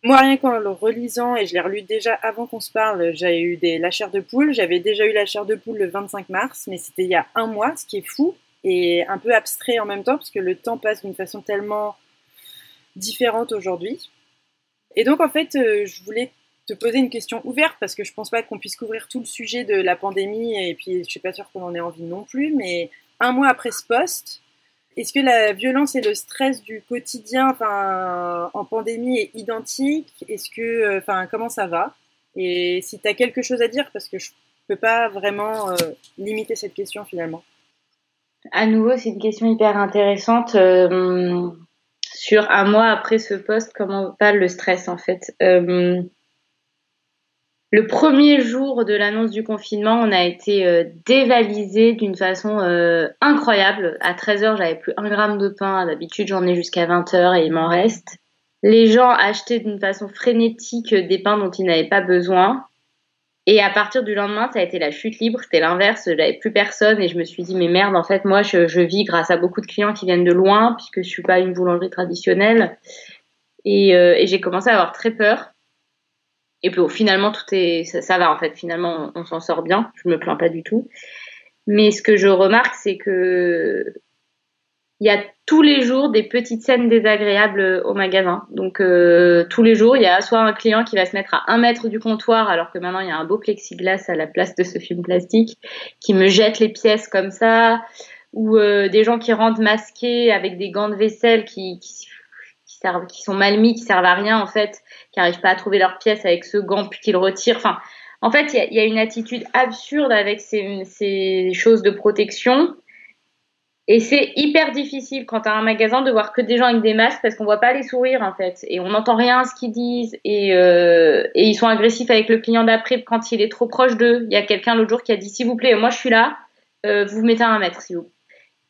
Moi, rien qu'en le relisant, et je l'ai relu déjà avant qu'on se parle, j'avais eu des, la chair de poule. J'avais déjà eu la chair de poule le 25 mars, mais c'était il y a un mois, ce qui est fou et un peu abstrait en même temps, parce que le temps passe d'une façon tellement différente aujourd'hui. Et donc, en fait, euh, je voulais te poser une question ouverte, parce que je pense pas qu'on puisse couvrir tout le sujet de la pandémie, et puis je suis pas sûre qu'on en ait envie non plus, mais un mois après ce poste, est-ce que la violence et le stress du quotidien, en pandémie, est identique? Est-ce que, euh, enfin, comment ça va? Et si tu as quelque chose à dire, parce que je peux pas vraiment euh, limiter cette question finalement. À nouveau, c'est une question hyper intéressante. Euh, sur un mois après ce poste, comment va le stress en fait? Le premier jour de l'annonce du confinement, on a été euh, dévalisé d'une façon euh, incroyable. À 13h, j'avais plus un gramme de pain. D'habitude, j'en ai jusqu'à 20h et il m'en reste. Les gens achetaient d'une façon frénétique des pains dont ils n'avaient pas besoin. Et à partir du lendemain, ça a été la chute libre. C'était l'inverse. J'avais plus personne et je me suis dit, mais merde, en fait, moi, je, je, vis grâce à beaucoup de clients qui viennent de loin puisque je suis pas une boulangerie traditionnelle. Et, euh, et j'ai commencé à avoir très peur. Et puis finalement, tout est, ça, va en fait. Finalement, on, s'en sort bien. Je me plains pas du tout. Mais ce que je remarque, c'est que il y a tous les jours des petites scènes désagréables au magasin. Donc euh, tous les jours, il y a soit un client qui va se mettre à un mètre du comptoir, alors que maintenant il y a un beau plexiglas à la place de ce film plastique, qui me jette les pièces comme ça, ou euh, des gens qui rentrent masqués avec des gants de vaisselle qui, qui, qui sont mal mis, qui servent à rien en fait, qui n'arrivent pas à trouver leurs pièces avec ce gant puis qu'ils retirent. Enfin, en fait, il y a, une attitude absurde avec ces, choses de protection et c'est hyper difficile quand tu as un magasin de voir que des gens avec des masques parce qu'on voit pas les sourires en fait. Et on n'entend rien à ce qu'ils disent. Et, euh, et, ils sont agressifs avec le client d'après quand il est trop proche d'eux. Il y a quelqu'un l'autre jour qui a dit s'il vous plaît, moi je suis là, euh, vous mettez un mètre s'il vous plaît.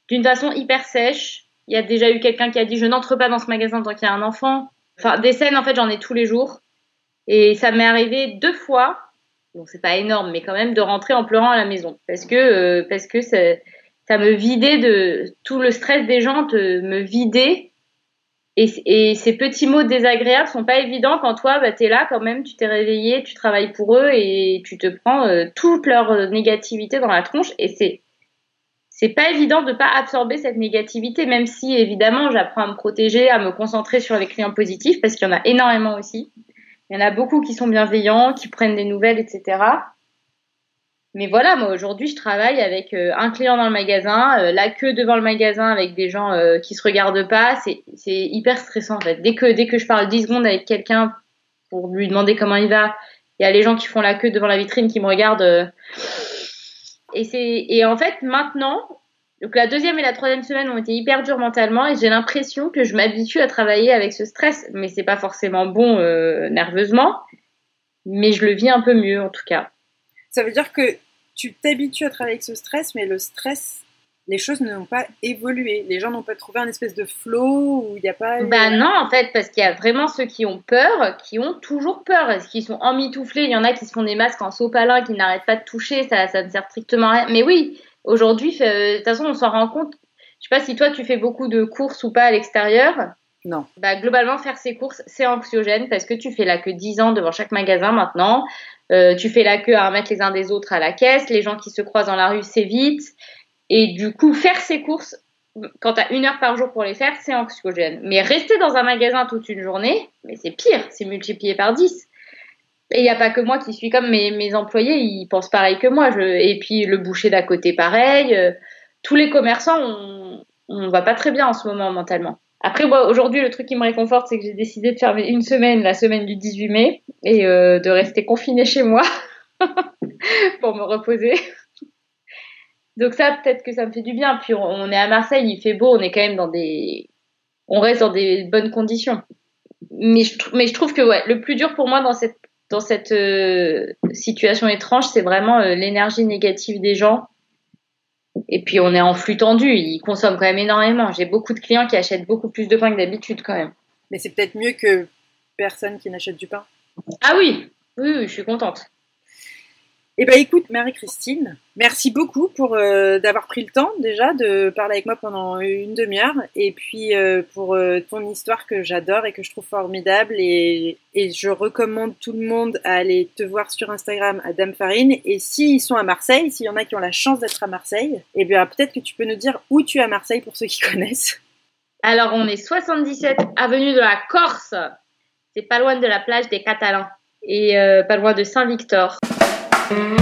D'une façon hyper sèche. Il y a déjà eu quelqu'un qui a dit je n'entre pas dans ce magasin tant qu'il y a un enfant. Enfin, des scènes en fait j'en ai tous les jours. Et ça m'est arrivé deux fois. Bon, c'est pas énorme, mais quand même de rentrer en pleurant à la maison. Parce que, euh, parce que ça me vidait de tout le stress des gens, de me vider. Et, et, ces petits mots désagréables sont pas évidents quand toi, bah, tu es là quand même, tu t'es réveillé, tu travailles pour eux et tu te prends euh, toute leur négativité dans la tronche. Et c'est c'est pas évident de pas absorber cette négativité, même si évidemment j'apprends à me protéger, à me concentrer sur les clients positifs, parce qu'il y en a énormément aussi. Il y en a beaucoup qui sont bienveillants, qui prennent des nouvelles, etc. Mais voilà, moi aujourd'hui, je travaille avec euh, un client dans le magasin, euh, la queue devant le magasin avec des gens euh, qui se regardent pas. C'est, hyper stressant en fait. Dès que, dès que je parle 10 secondes avec quelqu'un pour lui demander comment il va, il y a les gens qui font la queue devant la vitrine qui me regardent. Et, et en fait, maintenant, donc la deuxième et la troisième semaine ont été hyper dures mentalement et j'ai l'impression que je m'habitue à travailler avec ce stress. Mais c'est pas forcément bon nerveusement, mais je le vis un peu mieux en tout cas. Ça veut dire que tu t'habitues à travailler avec ce stress, mais le stress, les choses n'ont pas évolué. Les gens n'ont pas trouvé un espèce de flow où il n'y a pas. Bah non, en fait, parce qu'il y a vraiment ceux qui ont peur, qui ont toujours peur, qu'ils sont emmitouflés? Il y en a qui se font des masques en sopalin, qui n'arrêtent pas de toucher, ça, ça ne sert strictement à rien. Mais oui, aujourd'hui, de toute façon, on s'en rend compte. Je sais pas si toi, tu fais beaucoup de courses ou pas à l'extérieur. Non. Bah, globalement, faire ces courses, c'est anxiogène parce que tu fais la queue 10 ans devant chaque magasin maintenant. Euh, tu fais la queue à remettre les uns des autres à la caisse. Les gens qui se croisent dans la rue, c'est vite. Et du coup, faire ces courses, quand tu as une heure par jour pour les faire, c'est anxiogène. Mais rester dans un magasin toute une journée, mais c'est pire, c'est multiplié par 10. Et il n'y a pas que moi qui suis comme mes, employés, ils pensent pareil que moi. Et puis le boucher d'à côté, pareil. Euh, tous les commerçants, on, on va pas très bien en ce moment mentalement. Après, aujourd'hui, le truc qui me réconforte, c'est que j'ai décidé de fermer une semaine, la semaine du 18 mai, et euh, de rester confinée chez moi [laughs] pour me reposer. Donc ça, peut-être que ça me fait du bien. Puis on est à Marseille, il fait beau, on est quand même dans des, on reste dans des bonnes conditions. Mais je, mais je trouve que ouais, le plus dur pour moi dans cette dans cette euh, situation étrange, c'est vraiment euh, l'énergie négative des gens et puis on est en flux tendu, ils consomment quand même énormément. J'ai beaucoup de clients qui achètent beaucoup plus de pain que d'habitude quand même. Mais c'est peut-être mieux que personne qui n'achète du pain. Ah oui, oui, oui je suis contente. Eh bien écoute Marie-Christine, merci beaucoup pour euh, d'avoir pris le temps déjà de parler avec moi pendant une demi-heure. Et puis euh, pour euh, ton histoire que j'adore et que je trouve formidable. Et, je recommande tout le monde à aller te voir sur Instagram à Dame Farine. Et s'ils sont à Marseille, s'il y en a qui ont la chance d'être à Marseille, eh bien peut-être que tu peux nous dire où tu es à Marseille pour ceux qui [laughs] connaissent. Alors on est 77 avenue de la Corse, c'est pas loin de la plage des Catalans. Et pas loin de Saint-Victor. Mm-hmm.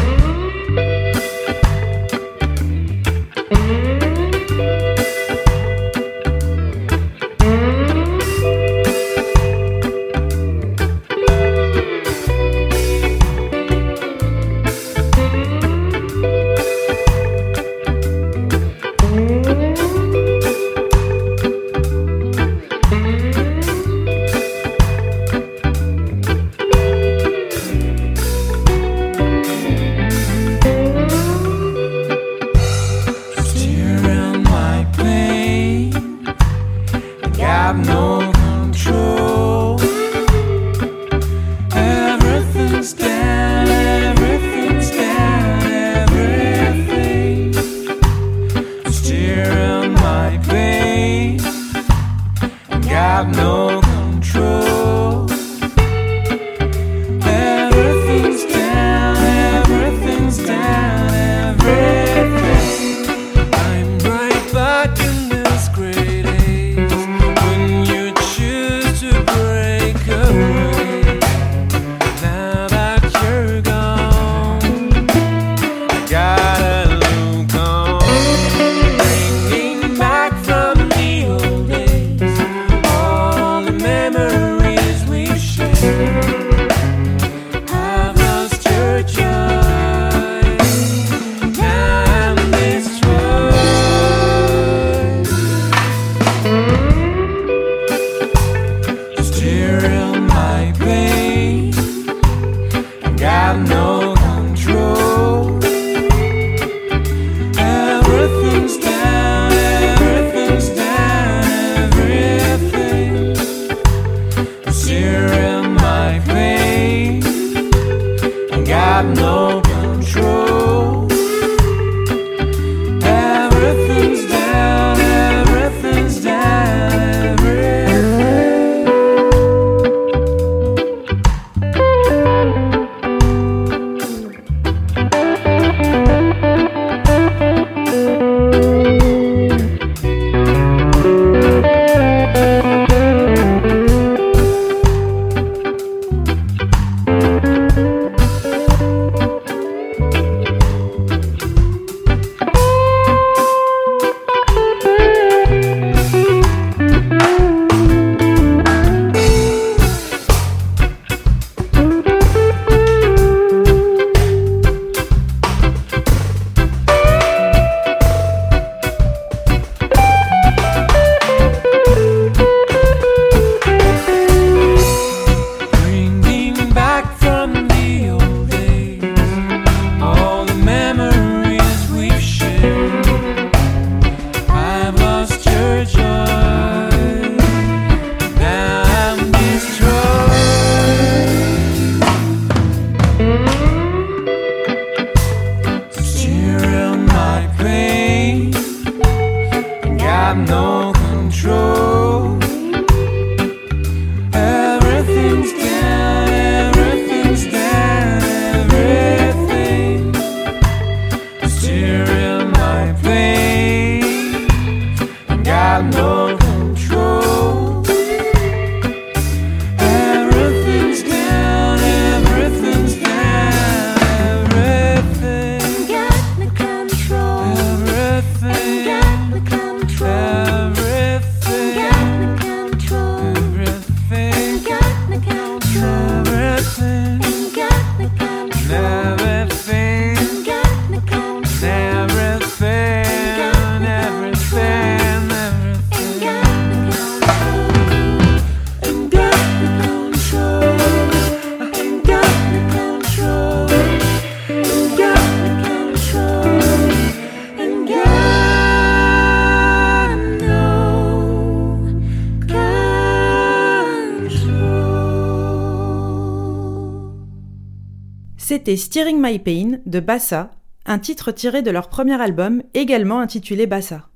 C'était Steering My Pain de Bassa, un titre tiré de leur premier album également intitulé Bassa.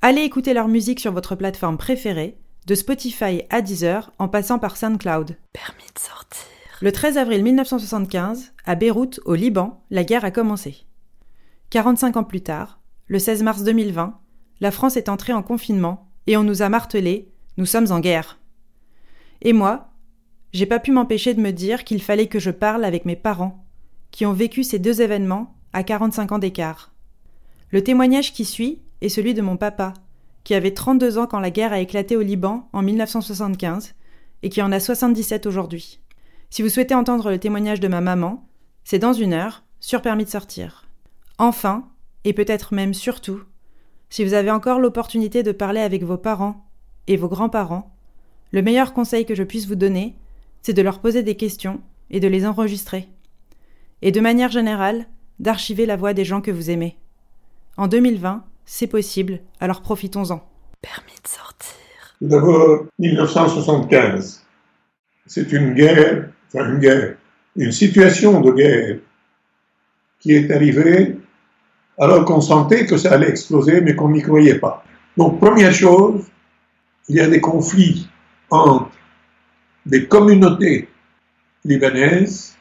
Allez écouter leur musique sur votre plateforme préférée, de Spotify à Deezer en passant par SoundCloud. Permis de sortir. Le 13 avril 1975, à Beyrouth, au Liban, la guerre a commencé. 45 ans plus tard, le 16 mars 2020, la France est entrée en confinement et on nous a martelé Nous sommes en guerre. Et moi, j'ai pas pu m'empêcher de me dire qu'il fallait que je parle avec mes parents, qui ont vécu ces deux événements à 45 ans d'écart. Le témoignage qui suit est celui de mon papa, qui avait 32 ans quand la guerre a éclaté au Liban en 1975 et qui en a 77 aujourd'hui. Si vous souhaitez entendre le témoignage de ma maman, c'est dans une heure, sur permis de sortir. Enfin, et peut-être même surtout, si vous avez encore l'opportunité de parler avec vos parents et vos grands-parents, le meilleur conseil que je puisse vous donner, c'est de leur poser des questions et de les enregistrer. Et de manière générale, d'archiver la voix des gens que vous aimez. En 2020, c'est possible, alors profitons-en. Permis de sortir. Tout d'abord, 1975. C'est une guerre, enfin une guerre, une situation de guerre qui est arrivée alors qu'on sentait que ça allait exploser, mais qu'on n'y croyait pas. Donc, première chose, il y a des conflits entre des communautés libanaises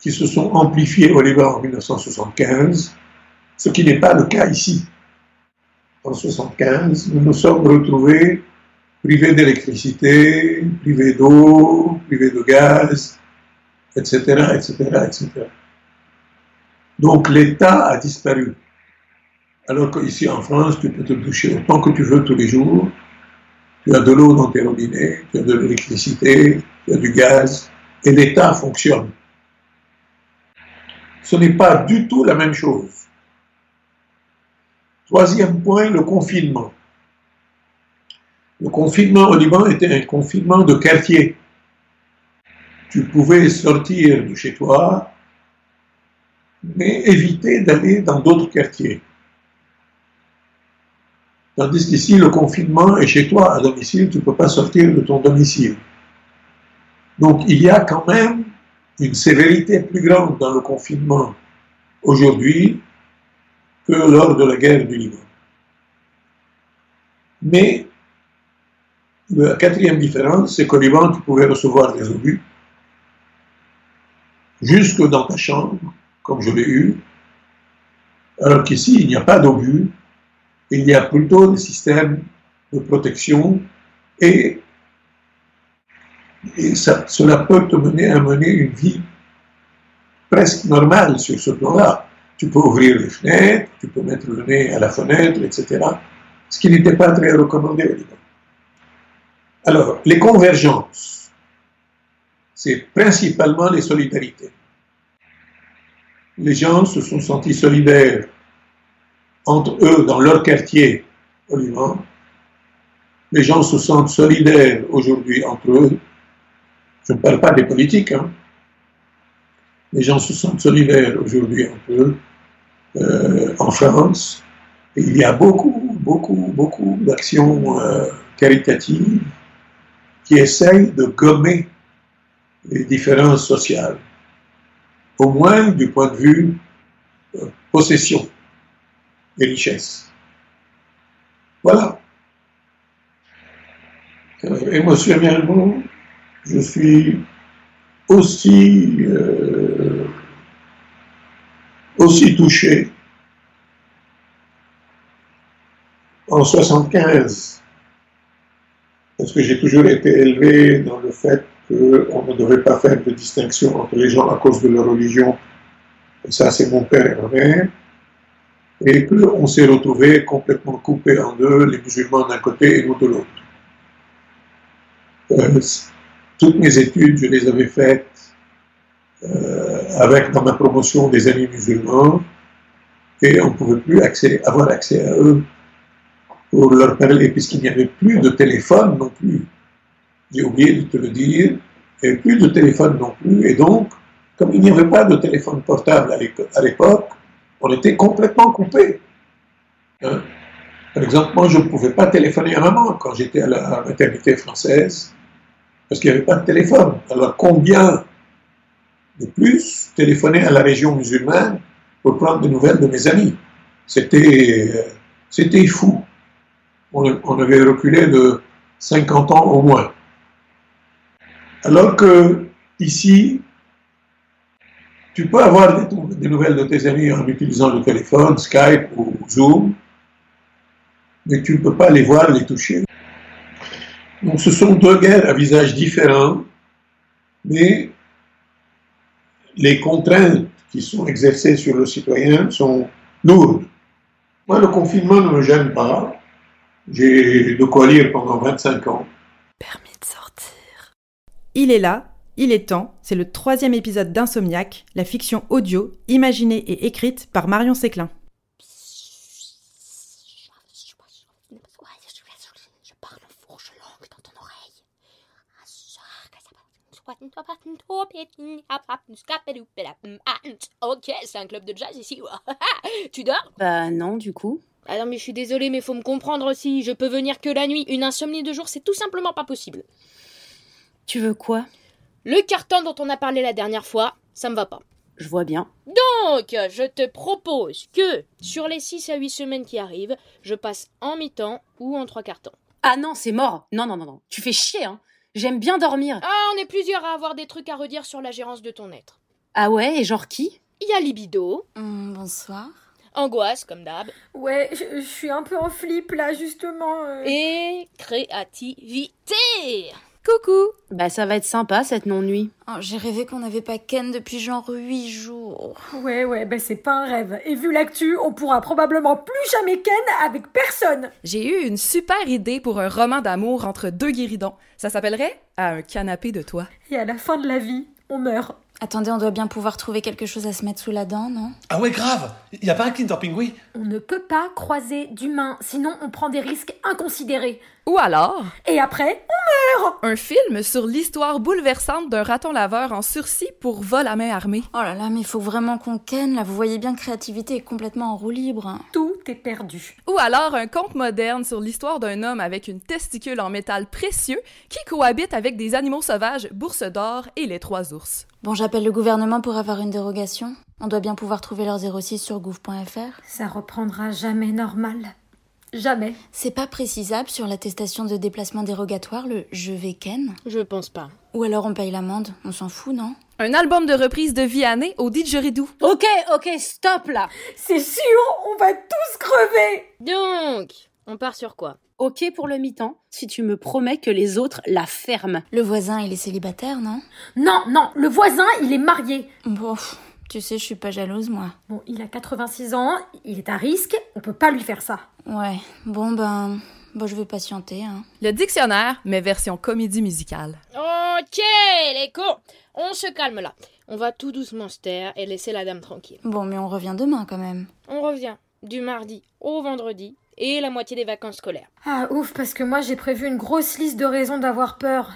qui se sont amplifiées au Liban en 1975, ce qui n'est pas le cas ici. En 1975, nous nous sommes retrouvés privés d'électricité, privés d'eau, privés de gaz, etc., etc., etc. Donc l'État a disparu. Alors qu'ici en France, tu peux te doucher autant que tu veux tous les jours. Tu as de l'eau dans tes robinets, tu as de l'électricité, tu as du gaz, et l'État fonctionne. Ce n'est pas du tout la même chose. Troisième point, le confinement. Le confinement au Liban était un confinement de quartier. Tu pouvais sortir de chez toi, mais éviter d'aller dans d'autres quartiers. Tandis qu'ici, le confinement est chez toi, à domicile, tu ne peux pas sortir de ton domicile. Donc, il y a quand même une sévérité plus grande dans le confinement aujourd'hui que lors de la guerre du Liban. Mais la quatrième différence, c'est qu'au Liban, tu pouvais recevoir des obus jusque dans ta chambre, comme je l'ai eu, alors qu'ici, il n'y a pas d'obus, il y a plutôt des systèmes de protection et, cela peut te mener à mener une vie presque normale sur ce plan-là. Tu peux ouvrir les fenêtres, tu peux mettre le nez à la fenêtre, etc. Ce qui n'était pas très recommandé au Liban. Alors, les convergences, c'est principalement les solidarités. Les gens se sont sentis solidaires entre eux dans leur quartier au Liban. Les gens se sentent solidaires aujourd'hui entre eux. Je ne parle pas des politiques. Hein. Les gens se sentent solidaires aujourd'hui entre eux euh, en France. Il y a beaucoup, beaucoup, beaucoup d'actions euh, caritatives qui essayent de gommer les différences sociales, au moins du point de vue euh, possession des richesses. Voilà. Euh, émotionnellement, je suis aussi, euh, aussi touché en 75, parce que j'ai toujours été élevé dans le fait qu'on ne devait pas faire de distinction entre les gens à cause de leur religion. Ça, c'est mon père et ma mère et qu'on s'est retrouvé complètement coupé en deux, les musulmans d'un côté et nous de l'autre. Euh, toutes mes études, je les avais faites euh, avec dans ma promotion des amis musulmans et on ne pouvait plus avoir accès à eux pour leur parler puisqu'il n'y avait plus de téléphone non plus. J'ai oublié de te le dire, il n'y avait plus de téléphone non plus et donc, comme il n'y avait pas de téléphone portable à l'époque, on était complètement coupé. Hein? Par exemple, moi, je ne pouvais pas téléphoner à maman quand j'étais à la maternité française, parce qu'il n'y avait pas de téléphone. Alors, combien de plus téléphoner à la région musulmane pour prendre des nouvelles de mes amis? C'était c'était fou. On, on avait reculé de 50 ans au moins. Alors que ici, tu peux avoir des, nouvelles de tes amis en utilisant le téléphone, Skype ou Zoom, mais tu ne peux pas les voir, les toucher. Donc ce sont deux guerres à visage différents, mais les contraintes qui sont exercées sur le citoyen sont lourdes. Moi, le confinement ne me gêne pas. J'ai de quoi lire pendant 25 ans. Permis de sortir. Il est là, il est temps, c'est le troisième épisode d'Insomniac, la fiction audio, imaginée et écrite par Marion Séclin. Je parle en fourche langue dans ton oreille. Ok, c'est un club de jazz ici. [laughs] tu dors? Bah non, du coup. Ah non, mais je suis désolée, mais faut me comprendre aussi. Je peux venir que la nuit. Une insomnie de jour, c'est tout simplement pas possible. Tu veux quoi? Le carton dont on a parlé la dernière fois, ça me va pas. Je vois bien. Donc, je te propose que, sur les 6 à 8 semaines qui arrivent, je passe en mi-temps ou en trois quarts temps. Ah non, c'est mort. Non, non, non, non. Tu fais chier, hein. J'aime bien dormir. Ah, on est plusieurs à avoir des trucs à redire sur la gérance de ton être. Ah ouais, et genre qui? Il y a libido, Hum, bonsoir. angoisse, comme d'hab, Ouais, je, je suis un peu en flip là, justement. euh. et créativité. Coucou Bah ça va être sympa cette non-nuit. Oh, J'ai rêvé qu'on n'avait pas Ken depuis genre 8 jours. Ouais, ouais, bah c'est pas un rêve. Et vu l'actu, on pourra probablement plus jamais Ken avec personne J'ai eu une super idée pour un roman d'amour entre deux guéridons. Ça s'appellerait À un canapé de toi. Et à la fin de la vie, on meurt. Attendez, on doit bien pouvoir trouver quelque chose à se mettre sous la dent, non? Ah ouais, grave Y a pas un Kinder Pingui On ne peut pas croiser d'humains, sinon on prend des risques inconsidérés. Ou alors, Et après, on meurt un film sur l'histoire bouleversante d'un raton laveur en sursis pour vol à main armée. Oh là là, mais il faut vraiment qu'on ken, là. Vous voyez bien que créativité est complètement en roue libre. Tout est perdu. Ou alors un conte moderne sur l'histoire d'un homme avec une testicule en métal précieux qui cohabite avec des animaux sauvages, bourse d'or et les trois ours. Bon, j'appelle le gouvernement pour avoir une dérogation. On doit bien pouvoir trouver leur 06 sur gouv.fr. Ça reprendra jamais normal. Jamais. C'est pas précisable sur l'attestation de déplacement dérogatoire, le je vais ken Je pense pas. Ou alors on paye l'amende, on s'en fout, non? Un album de reprise de Vianney au didgeridoo. Ok, ok, stop là. C'est sûr, on va tous crever Donc, on part sur quoi? Ok pour le mi-temps, si tu me promets que les autres la ferment. Le voisin, il est célibataire, non? Non, non, le voisin, il est marié. Bon, tu sais, je suis pas jalouse, moi. Bon, il a 86 ans, il est à risque, on peut pas lui faire ça. Ouais, bon ben... Bon, je vais patienter, hein. Le dictionnaire, mais version comédie musicale. Ok, les cons On se calme là. On va tout doucement se taire et laisser la dame tranquille. Bon, mais on revient demain, quand même. On revient du mardi au vendredi et la moitié des vacances scolaires. Ah ouf, parce que moi j'ai prévu une grosse liste de raisons d'avoir peur.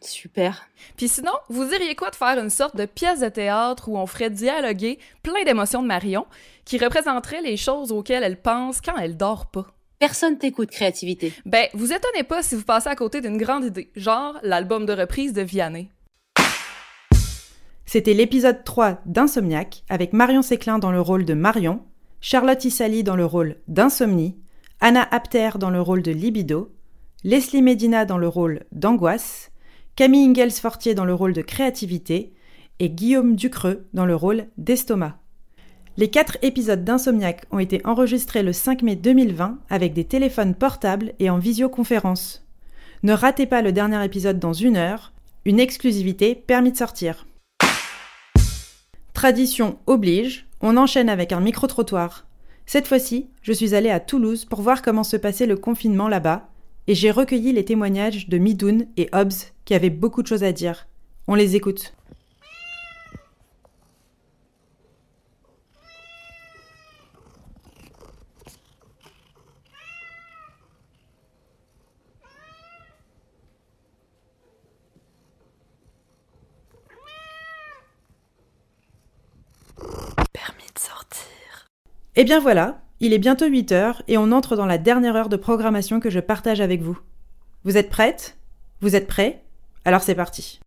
Super. Puis sinon, vous diriez quoi de faire une sorte de pièce de théâtre où on ferait dialoguer plein d'émotions de Marion qui représenteraient les choses auxquelles elle pense quand elle dort pas? Personne t'écoute, créativité. Ben, vous étonnez pas si vous passez à côté d'une grande idée, genre l'album de reprise de Vianney. C'était l'épisode 3 d'Insomniac avec Marion Séclin dans le rôle de Marion, Charlotte Issali dans le rôle d'Insomnie, Anna Apter dans le rôle de Libido, Leslie Medina dans le rôle d'Angoisse, Camille Ingalls-Fortier dans le rôle de Créativité et Guillaume Ducreux dans le rôle d'Estomac. Les quatre épisodes d'Insomniac ont été enregistrés le 5 mai 2020 avec des téléphones portables et en visioconférence. Ne ratez pas le dernier épisode dans une heure, une exclusivité permis de sortir. Tradition oblige, on enchaîne avec un micro-trottoir. Cette fois-ci, je suis allée à Toulouse pour voir comment se passait le confinement là-bas, et j'ai recueilli les témoignages de Midoun et Hobbs qui avaient beaucoup de choses à dire. On les écoute. Permis de sortir. Et Eh bien voilà, il est bientôt 8 heures et on entre dans la dernière heure de programmation que je partage avec vous. Vous êtes prêtes? Vous êtes prêts? Alors c'est parti.